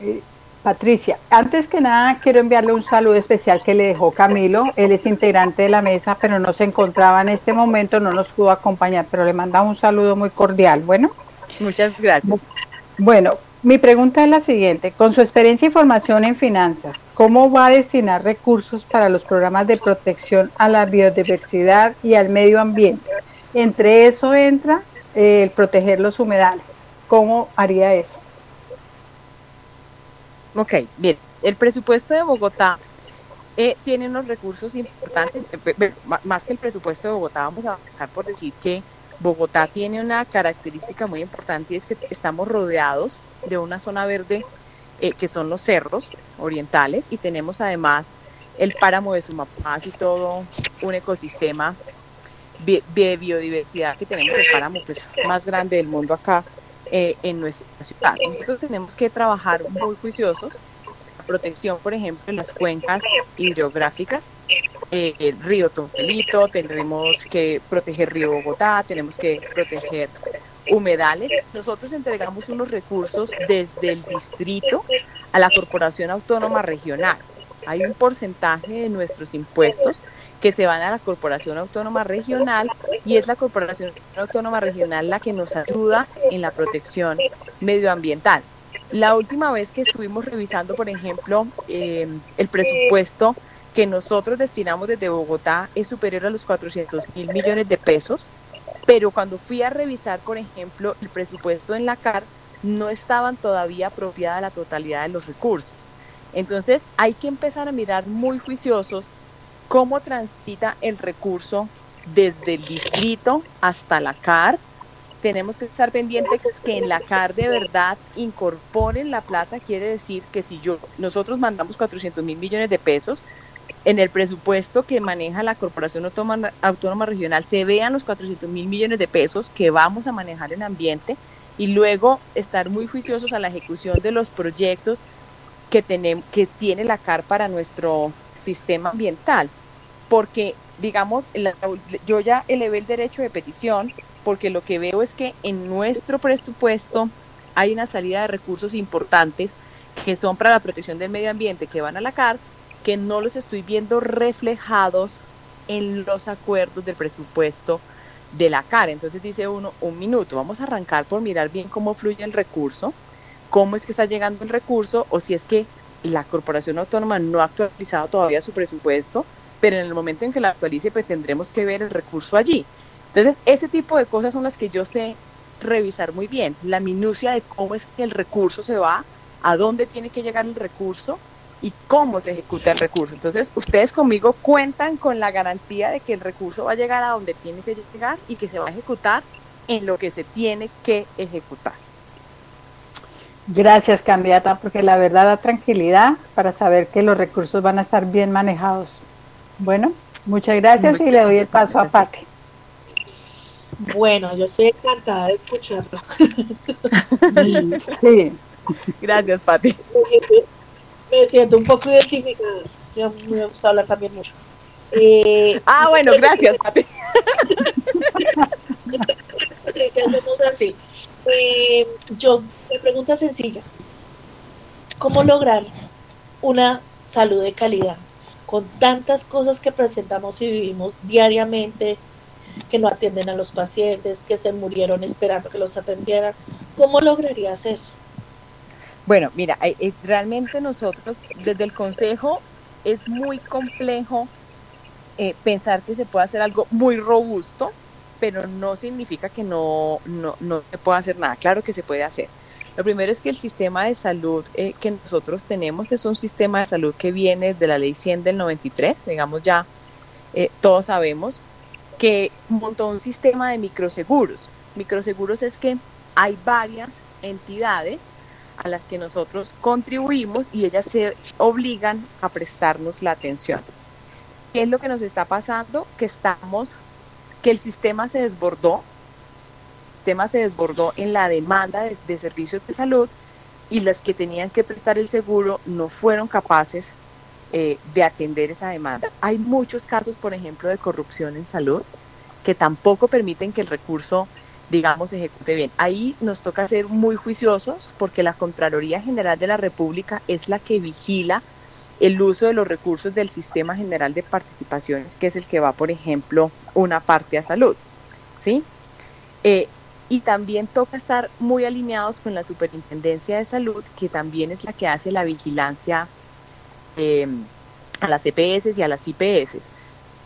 eh, Patricia, antes que nada quiero enviarle un saludo especial que le dejó Camilo. Él es integrante de la mesa, pero no se encontraba en este momento, no nos pudo acompañar, pero le manda un saludo muy cordial. Bueno. Muchas gracias. Bueno, mi pregunta es la siguiente. Con su experiencia y formación en finanzas, ¿cómo va a destinar recursos para los programas de protección a la biodiversidad y al medio ambiente? Entre eso entra eh, el proteger los humedales. ¿Cómo haría eso? Ok, bien. El presupuesto de Bogotá eh, tiene unos recursos importantes. Más que el presupuesto de Bogotá, vamos a dejar por decir que Bogotá tiene una característica muy importante y es que estamos rodeados de una zona verde eh, que son los cerros orientales y tenemos además el páramo de Sumapaz y todo un ecosistema de biodiversidad que tenemos el páramo pues, más grande del mundo acá eh, en nuestra ciudad. Nosotros tenemos que trabajar muy juiciosos la protección, por ejemplo, en las cuencas hidrográficas, eh, el río Tontelito, tendremos que proteger río Bogotá, tenemos que proteger humedales. Nosotros entregamos unos recursos desde el distrito a la Corporación Autónoma Regional. Hay un porcentaje de nuestros impuestos que se van a la Corporación Autónoma Regional y es la Corporación Autónoma Regional la que nos ayuda en la protección medioambiental. La última vez que estuvimos revisando, por ejemplo, eh, el presupuesto que nosotros destinamos desde Bogotá es superior a los 400 mil millones de pesos, pero cuando fui a revisar, por ejemplo, el presupuesto en la CAR, no estaban todavía apropiada la totalidad de los recursos. Entonces hay que empezar a mirar muy juiciosos cómo transita el recurso desde el distrito hasta la CAR. Tenemos que estar pendientes que en la CAR de verdad incorporen la plata, quiere decir que si yo nosotros mandamos 400 mil millones de pesos, en el presupuesto que maneja la Corporación Autónoma, Regional se vean los 400 mil millones de pesos que vamos a manejar en ambiente y luego estar muy juiciosos a la ejecución de los proyectos que, tenemos, que tiene la CAR para nuestro sistema ambiental, porque digamos, yo ya elevé el derecho de petición porque lo que veo es que en nuestro presupuesto hay una salida de recursos importantes que son para la protección del medio ambiente que van a la CAR, que no los estoy viendo reflejados en los acuerdos del presupuesto de la CAR. Entonces dice uno, un minuto, vamos a arrancar por mirar bien cómo fluye el recurso, cómo es que está llegando el recurso o si es que la corporación autónoma no ha actualizado todavía su presupuesto, pero en el momento en que la actualice, pues tendremos que ver el recurso allí. Entonces, ese tipo de cosas son las que yo sé revisar muy bien, la minucia de cómo es que el recurso se va, a dónde tiene que llegar el recurso y cómo se ejecuta el recurso. Entonces, ustedes conmigo cuentan con la garantía de que el recurso va a llegar a donde tiene que llegar y que se va a ejecutar en lo que se tiene que ejecutar. Gracias, candidata, porque la verdad da tranquilidad para saber que los recursos van a estar bien manejados. Bueno, muchas gracias y le doy el paso a Pati. Bueno, yo estoy encantada de escucharlo. sí. Gracias, Pati. Me siento un poco identificada. Me gusta hablar también mucho. Eh, ah, bueno, gracias, Pati. así. Eh, yo, me pregunta sencilla. ¿Cómo lograr una salud de calidad con tantas cosas que presentamos y vivimos diariamente, que no atienden a los pacientes, que se murieron esperando que los atendieran? ¿Cómo lograrías eso? Bueno, mira, eh, eh, realmente nosotros desde el Consejo es muy complejo pensar que se puede hacer algo muy robusto pero no significa que no, no, no se pueda hacer nada. Claro que se puede hacer. Lo primero es que el sistema de salud eh, que nosotros tenemos es un sistema de salud que viene de la ley 100 del 93, digamos ya eh, todos sabemos, que montó un sistema de microseguros. Microseguros es que hay varias entidades a las que nosotros contribuimos y ellas se obligan a prestarnos la atención. ¿Qué es lo que nos está pasando? Que estamos que el sistema se desbordó, el sistema se desbordó en la demanda de, servicios de salud y las que tenían que prestar el seguro no fueron capaces eh, de atender esa demanda. Hay muchos casos, por ejemplo, de corrupción en salud que tampoco permiten que el recurso digamos, ejecute bien. Ahí nos toca ser muy juiciosos porque la Contraloría General de la República es la que vigila el uso de los recursos del Sistema General de Participaciones, que es el que va, por ejemplo, una parte a salud. ¿sí? Eh, y también toca estar muy alineados con la Superintendencia de Salud, que también es la que hace la vigilancia eh, a las EPS y a las IPS.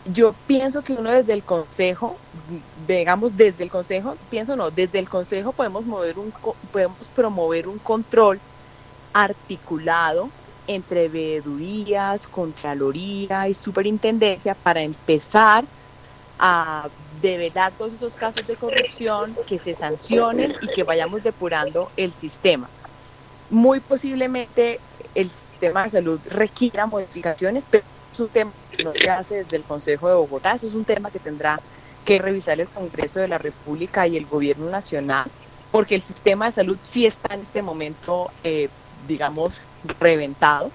Yo pienso que uno desde el Consejo, digamos desde el Consejo, pienso no, desde el Consejo podemos, mover un, podemos promover un control articulado entre veedurías, Contraloría y Superintendencia para empezar a develar todos esos casos de corrupción, que se sancionen y que vayamos depurando el sistema. Muy posiblemente el sistema de salud requiera modificaciones, pero es un tema que no se hace desde el Consejo de Bogotá, eso es un tema que tendrá que revisar el Congreso de la República y el Gobierno Nacional, porque el sistema de salud sí está en este momento eh, digamos, reventado,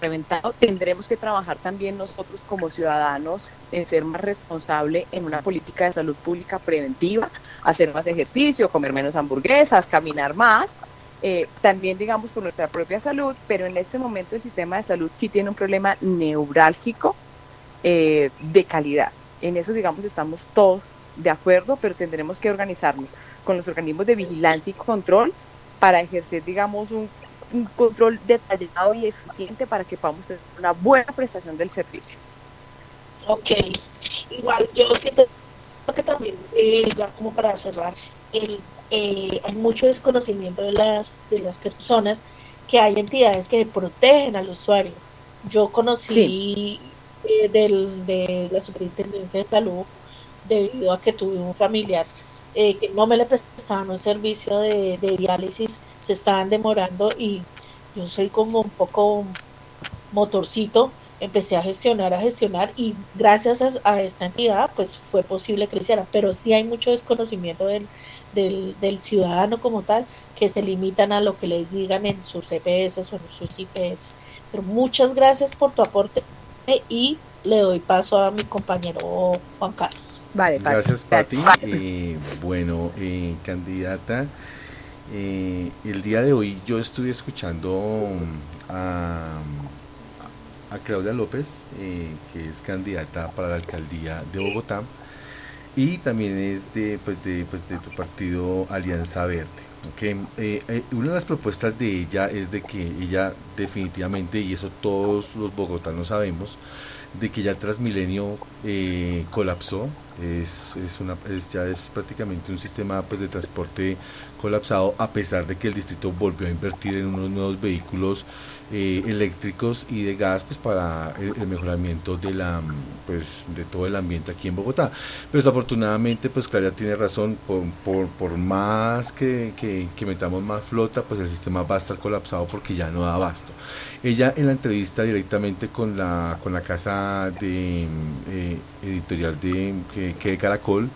reventado, tendremos que trabajar también nosotros como ciudadanos en ser más responsable en una política de salud pública preventiva, hacer más ejercicio, comer menos hamburguesas, caminar más, eh, también digamos por nuestra propia salud, pero en este momento el sistema de salud sí tiene un problema neurálgico eh, de calidad. En eso digamos estamos todos de acuerdo, pero tendremos que organizarnos con los organismos de vigilancia y control para ejercer digamos un un control detallado y eficiente para que podamos tener una buena prestación del servicio. Ok, igual yo siento que también, eh, ya como para cerrar, el, eh, hay mucho desconocimiento de las, de las personas que hay entidades que protegen al usuario. Yo conocí eh, del, de la Superintendencia de Salud debido a que tuve un familiar que no me le prestaban un servicio de, de diálisis se estaban demorando y yo soy como un poco motorcito, empecé a gestionar, a gestionar y gracias a, esta entidad pues fue posible que lo hiciera, pero sí hay mucho desconocimiento del, del, ciudadano como tal que se limitan a lo que les digan en sus CPS o en sus IPS. Pero muchas gracias por tu aporte y le doy paso a mi compañero Juan Carlos. Vale, gracias, Pati. Eh, bueno, eh, candidata. Eh, el día de hoy yo estuve escuchando a, Claudia López, eh, que es candidata para la alcaldía de Bogotá, y también es de, pues de, pues de tu partido Alianza Verde. Eh, una de las propuestas de ella es de que ella definitivamente, y eso todos los bogotanos sabemos, de que ya el Transmilenio colapsó, es, es una, es, ya es prácticamente un sistema pues, de transporte colapsado a pesar de que el distrito volvió a invertir en unos nuevos vehículos eh, eléctricos y de gas pues para el, mejoramiento de la pues de todo el ambiente aquí en Bogotá. Pero desafortunadamente pues Claria tiene razón por, por, por más que, que, metamos más flota pues el sistema va a estar colapsado porque ya no da abasto. Ella en la entrevista directamente con la con la casa de eh, editorial de que, que de Caracol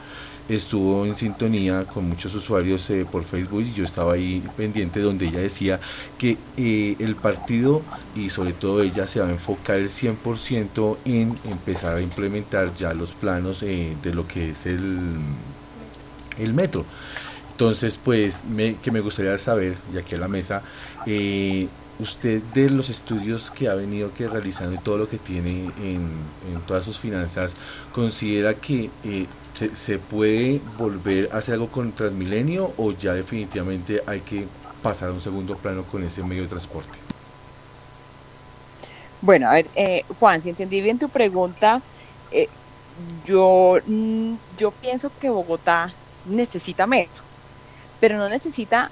estuvo en sintonía con muchos usuarios eh, por Facebook y yo estaba ahí pendiente donde ella decía que eh, el partido y sobre todo ella se va a enfocar el 100% en empezar a implementar ya los planos eh, de lo que es el, el metro. Entonces, pues, me, que me gustaría saber, y aquí a la mesa, usted de los estudios que ha venido que realizando y todo lo que tiene en, en todas sus finanzas, considera que ¿Se, puede volver a hacer algo con Transmilenio o ya definitivamente hay que pasar a un segundo plano con ese medio de transporte? Bueno, a ver, eh, Juan, si entendí bien tu pregunta, eh, yo, mm, yo pienso que Bogotá necesita metro, pero no necesita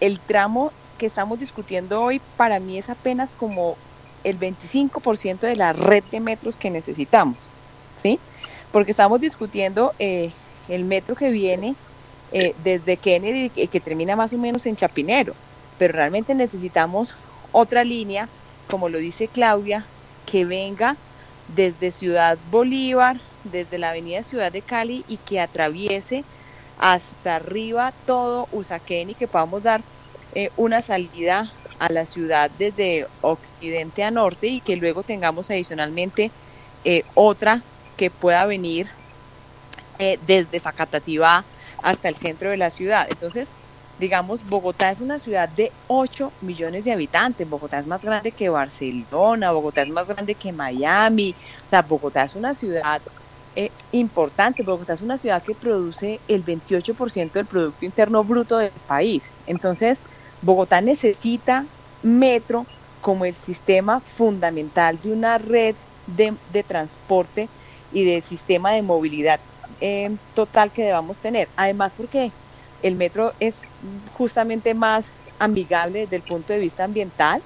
el tramo que estamos discutiendo hoy, para mí es apenas como el 25% de la red de metros que necesitamos, ¿sí? Porque estamos discutiendo eh, el metro que viene eh, desde Kennedy que termina más o menos en Chapinero, pero realmente necesitamos otra línea, como lo dice Claudia, que venga desde Ciudad Bolívar, desde la avenida Ciudad de Cali y que atraviese hasta arriba todo Usaquén y que podamos dar eh, una salida a la ciudad desde occidente a norte y que luego tengamos adicionalmente otra que pueda venir eh, desde Facatativá hasta el centro de la ciudad. Entonces, digamos, Bogotá es una ciudad de 8 millones de habitantes. Bogotá es más grande que Barcelona, Bogotá es más grande que Miami. O sea, Bogotá es una ciudad eh, importante. Bogotá es una ciudad que produce el 28% del Producto Interno Bruto del país. Entonces, Bogotá necesita metro como el sistema fundamental de una red de, de transporte y del sistema de movilidad eh, total que debamos tener. Además, porque el metro es justamente más amigable desde el punto de vista ambiental,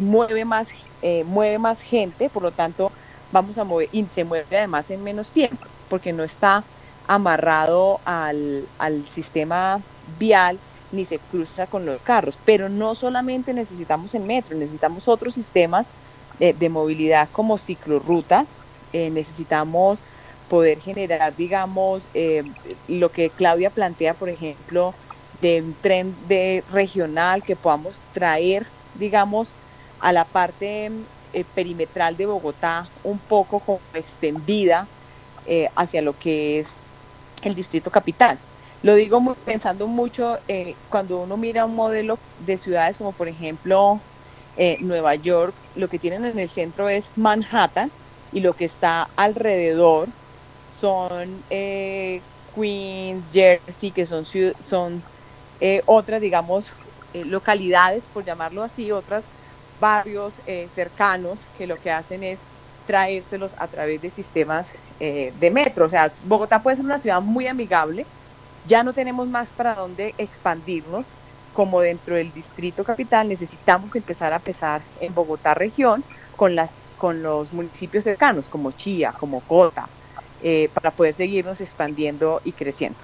mueve más, eh, mueve más gente, por lo tanto vamos a mover y se mueve además en menos tiempo, porque no está amarrado al, al sistema vial ni se cruza con los carros. Pero no solamente necesitamos el metro, necesitamos otros sistemas de, de movilidad como ciclorrutas, eh, necesitamos poder generar, digamos, eh, lo que Claudia plantea, por ejemplo, de un tren de regional que podamos traer, digamos, a la parte eh, perimetral de Bogotá un poco como extendida eh, hacia lo que es el distrito capital. Lo digo muy, pensando mucho eh, cuando uno mira un modelo de ciudades como por ejemplo eh, Nueva York, lo que tienen en el centro es Manhattan y lo que está alrededor son eh, Queens, Jersey, que son, son eh, otras, digamos, eh, localidades, por llamarlo así, otros barrios eh, cercanos que lo que hacen es traérselos a través de sistemas de metro. O sea, Bogotá puede ser una ciudad muy amigable, ya no tenemos más para dónde expandirnos, como dentro del distrito capital necesitamos empezar a pesar en Bogotá región con, las, con los municipios cercanos, como Chía, como Cota, eh, para poder seguirnos expandiendo y creciendo.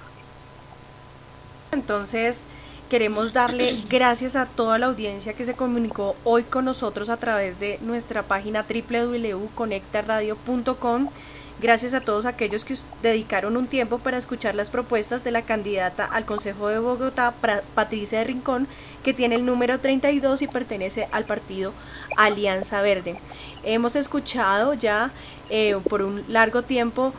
Entonces, queremos darle gracias a toda la audiencia que se comunicó hoy con nosotros a través de nuestra página www.conectaradio.com. Gracias a todos aquellos que dedicaron un tiempo para escuchar las propuestas de la candidata al Consejo de Bogotá, Patricia de Rincón, que tiene el número 32 y pertenece al partido Alianza Verde. Hemos escuchado ya eh, por un largo tiempo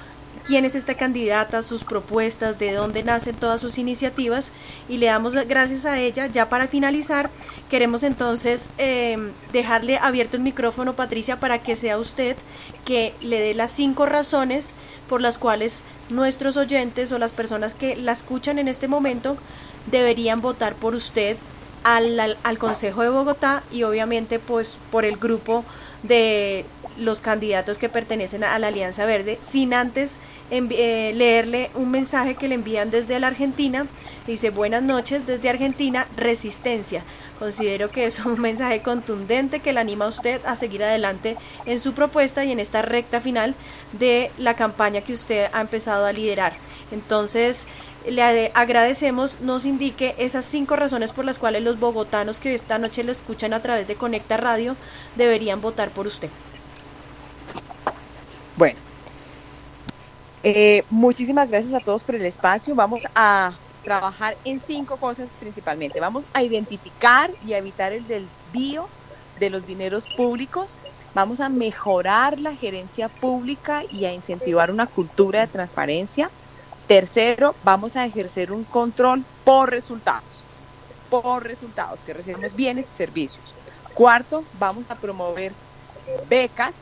quién es esta candidata, sus propuestas, de dónde nacen todas sus iniciativas y le damos gracias a ella. Ya para finalizar, queremos entonces eh, dejarle abierto el micrófono, Patricia, para que sea usted que le dé las cinco razones por las cuales nuestros oyentes o las personas que la escuchan en este momento deberían votar por usted al, al, al Consejo de Bogotá y obviamente pues por el grupo de los candidatos que pertenecen a la Alianza Verde, sin antes eh, leerle un mensaje que le envían desde la Argentina. Dice, buenas noches desde Argentina, resistencia. Considero que es un [laughs] mensaje contundente que le anima a usted a seguir adelante en su propuesta y en esta recta final de la campaña que usted ha empezado a liderar. Entonces, le agradecemos, nos indique esas cinco razones por las cuales los bogotanos que esta noche lo escuchan a través de Conecta Radio deberían votar por usted. Bueno, eh, muchísimas gracias a todos por el espacio. Vamos a trabajar en cinco cosas principalmente. Vamos a identificar y a evitar el desvío de los dineros públicos. Vamos a mejorar la gerencia pública y a incentivar una cultura de transparencia. Tercero, vamos a ejercer un control por resultados, por resultados, que recibimos bienes y servicios. Cuarto, vamos a promover becas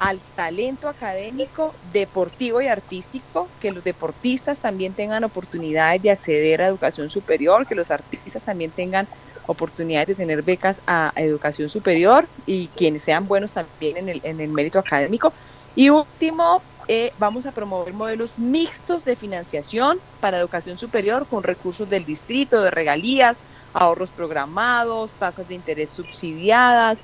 al talento académico, deportivo y artístico, que los deportistas también tengan oportunidades de acceder a educación superior, que los artistas también tengan oportunidades de tener becas a, educación superior y quienes sean buenos también en el, en el mérito académico. Y último, eh, vamos a promover modelos mixtos de financiación para educación superior con recursos del distrito, de regalías, ahorros programados, tasas de interés subsidiadas,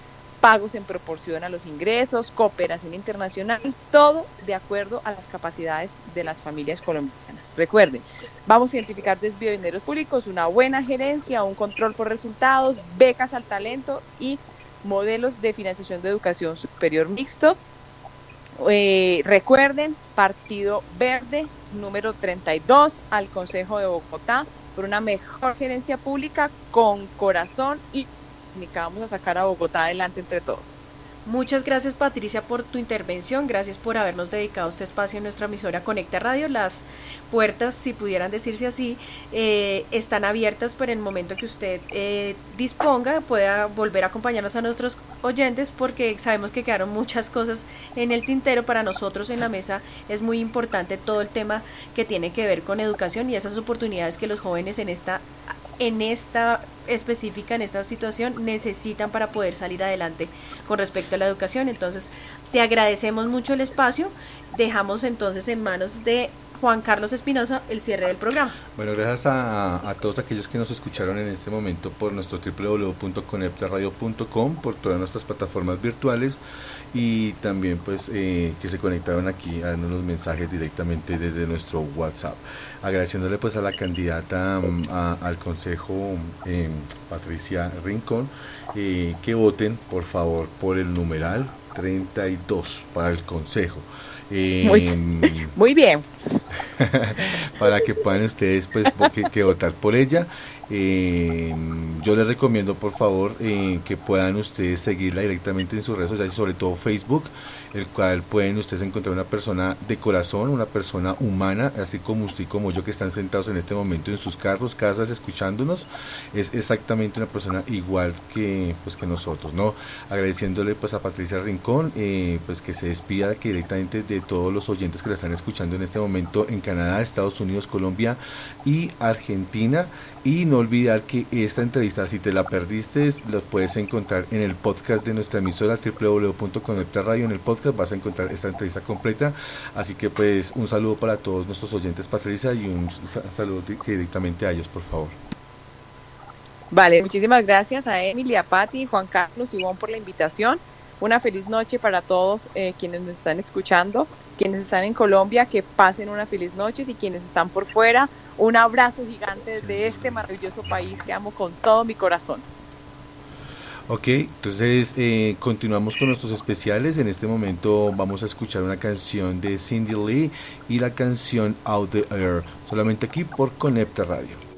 pagos en proporción a los ingresos, cooperación internacional, todo de acuerdo a las capacidades de las familias colombianas. Recuerden, vamos a identificar desvío de dineros públicos, una buena gerencia, un control por resultados, becas al talento y modelos de financiación de educación superior mixtos. Eh, recuerden, Partido Verde, número 32, al Consejo de Bogotá, por una mejor gerencia pública con corazón y vamos a sacar a Bogotá adelante entre todos. Muchas gracias Patricia por tu intervención, gracias por habernos dedicado este espacio en nuestra emisora Conecta Radio. Las puertas, si pudieran decirse así, eh, están abiertas para el momento que usted eh, disponga, pueda volver a acompañarnos a nuestros oyentes porque sabemos que quedaron muchas cosas en el tintero. Para nosotros en la mesa es muy importante todo el tema que tiene que ver con educación y esas oportunidades que los jóvenes en esta en esta específica, en esta situación, necesitan para poder salir adelante con respecto a la educación. Entonces, te agradecemos mucho el espacio. Dejamos entonces en manos de Juan Carlos Espinosa el cierre del programa. Bueno, gracias a, todos aquellos que nos escucharon en este momento por nuestro www.coneptaradio.com, por todas nuestras plataformas virtuales y también pues eh, que se conectaron aquí a los mensajes directamente desde nuestro WhatsApp. Agradeciéndole pues a la candidata mm, al Consejo em, Patricia Rincón eh, que voten por favor por el numeral 32 para el Consejo. Muy, bien. [laughs] para que puedan ustedes pues que votar por ella. Eh, yo les recomiendo por favor eh, que puedan ustedes seguirla directamente en sus redes sociales, sobre todo Facebook, el cual pueden ustedes encontrar una persona de corazón, una persona humana, así como usted y como yo que están sentados en este momento en sus carros, casas, escuchándonos, es exactamente una persona igual que pues que nosotros, ¿no? Agradeciéndole pues a Patricia Rincón, eh, pues que se despida que directamente de todos los oyentes que la están escuchando en este momento en Canadá, Estados Unidos, Colombia y Argentina. Y no olvidar que esta entrevista, si te la perdiste, la puedes encontrar en el podcast de nuestra emisora www.conectarradio. En el podcast vas a encontrar esta entrevista completa. Así que pues un saludo para todos nuestros oyentes, Patricia, y un saludo directamente a ellos, por favor. Vale, muchísimas gracias a Emilia, Patti, Juan Carlos y Ivonne por la invitación. Una feliz noche para todos eh, quienes nos están escuchando, quienes están en Colombia, que pasen una feliz noche y quienes están por fuera, un abrazo gigante desde este maravilloso país que amo con todo mi corazón. Ok, entonces eh, continuamos con nuestros especiales. En este momento vamos a escuchar una canción de Cindy Lee y la canción Out the Air, solamente aquí por Conecta Radio.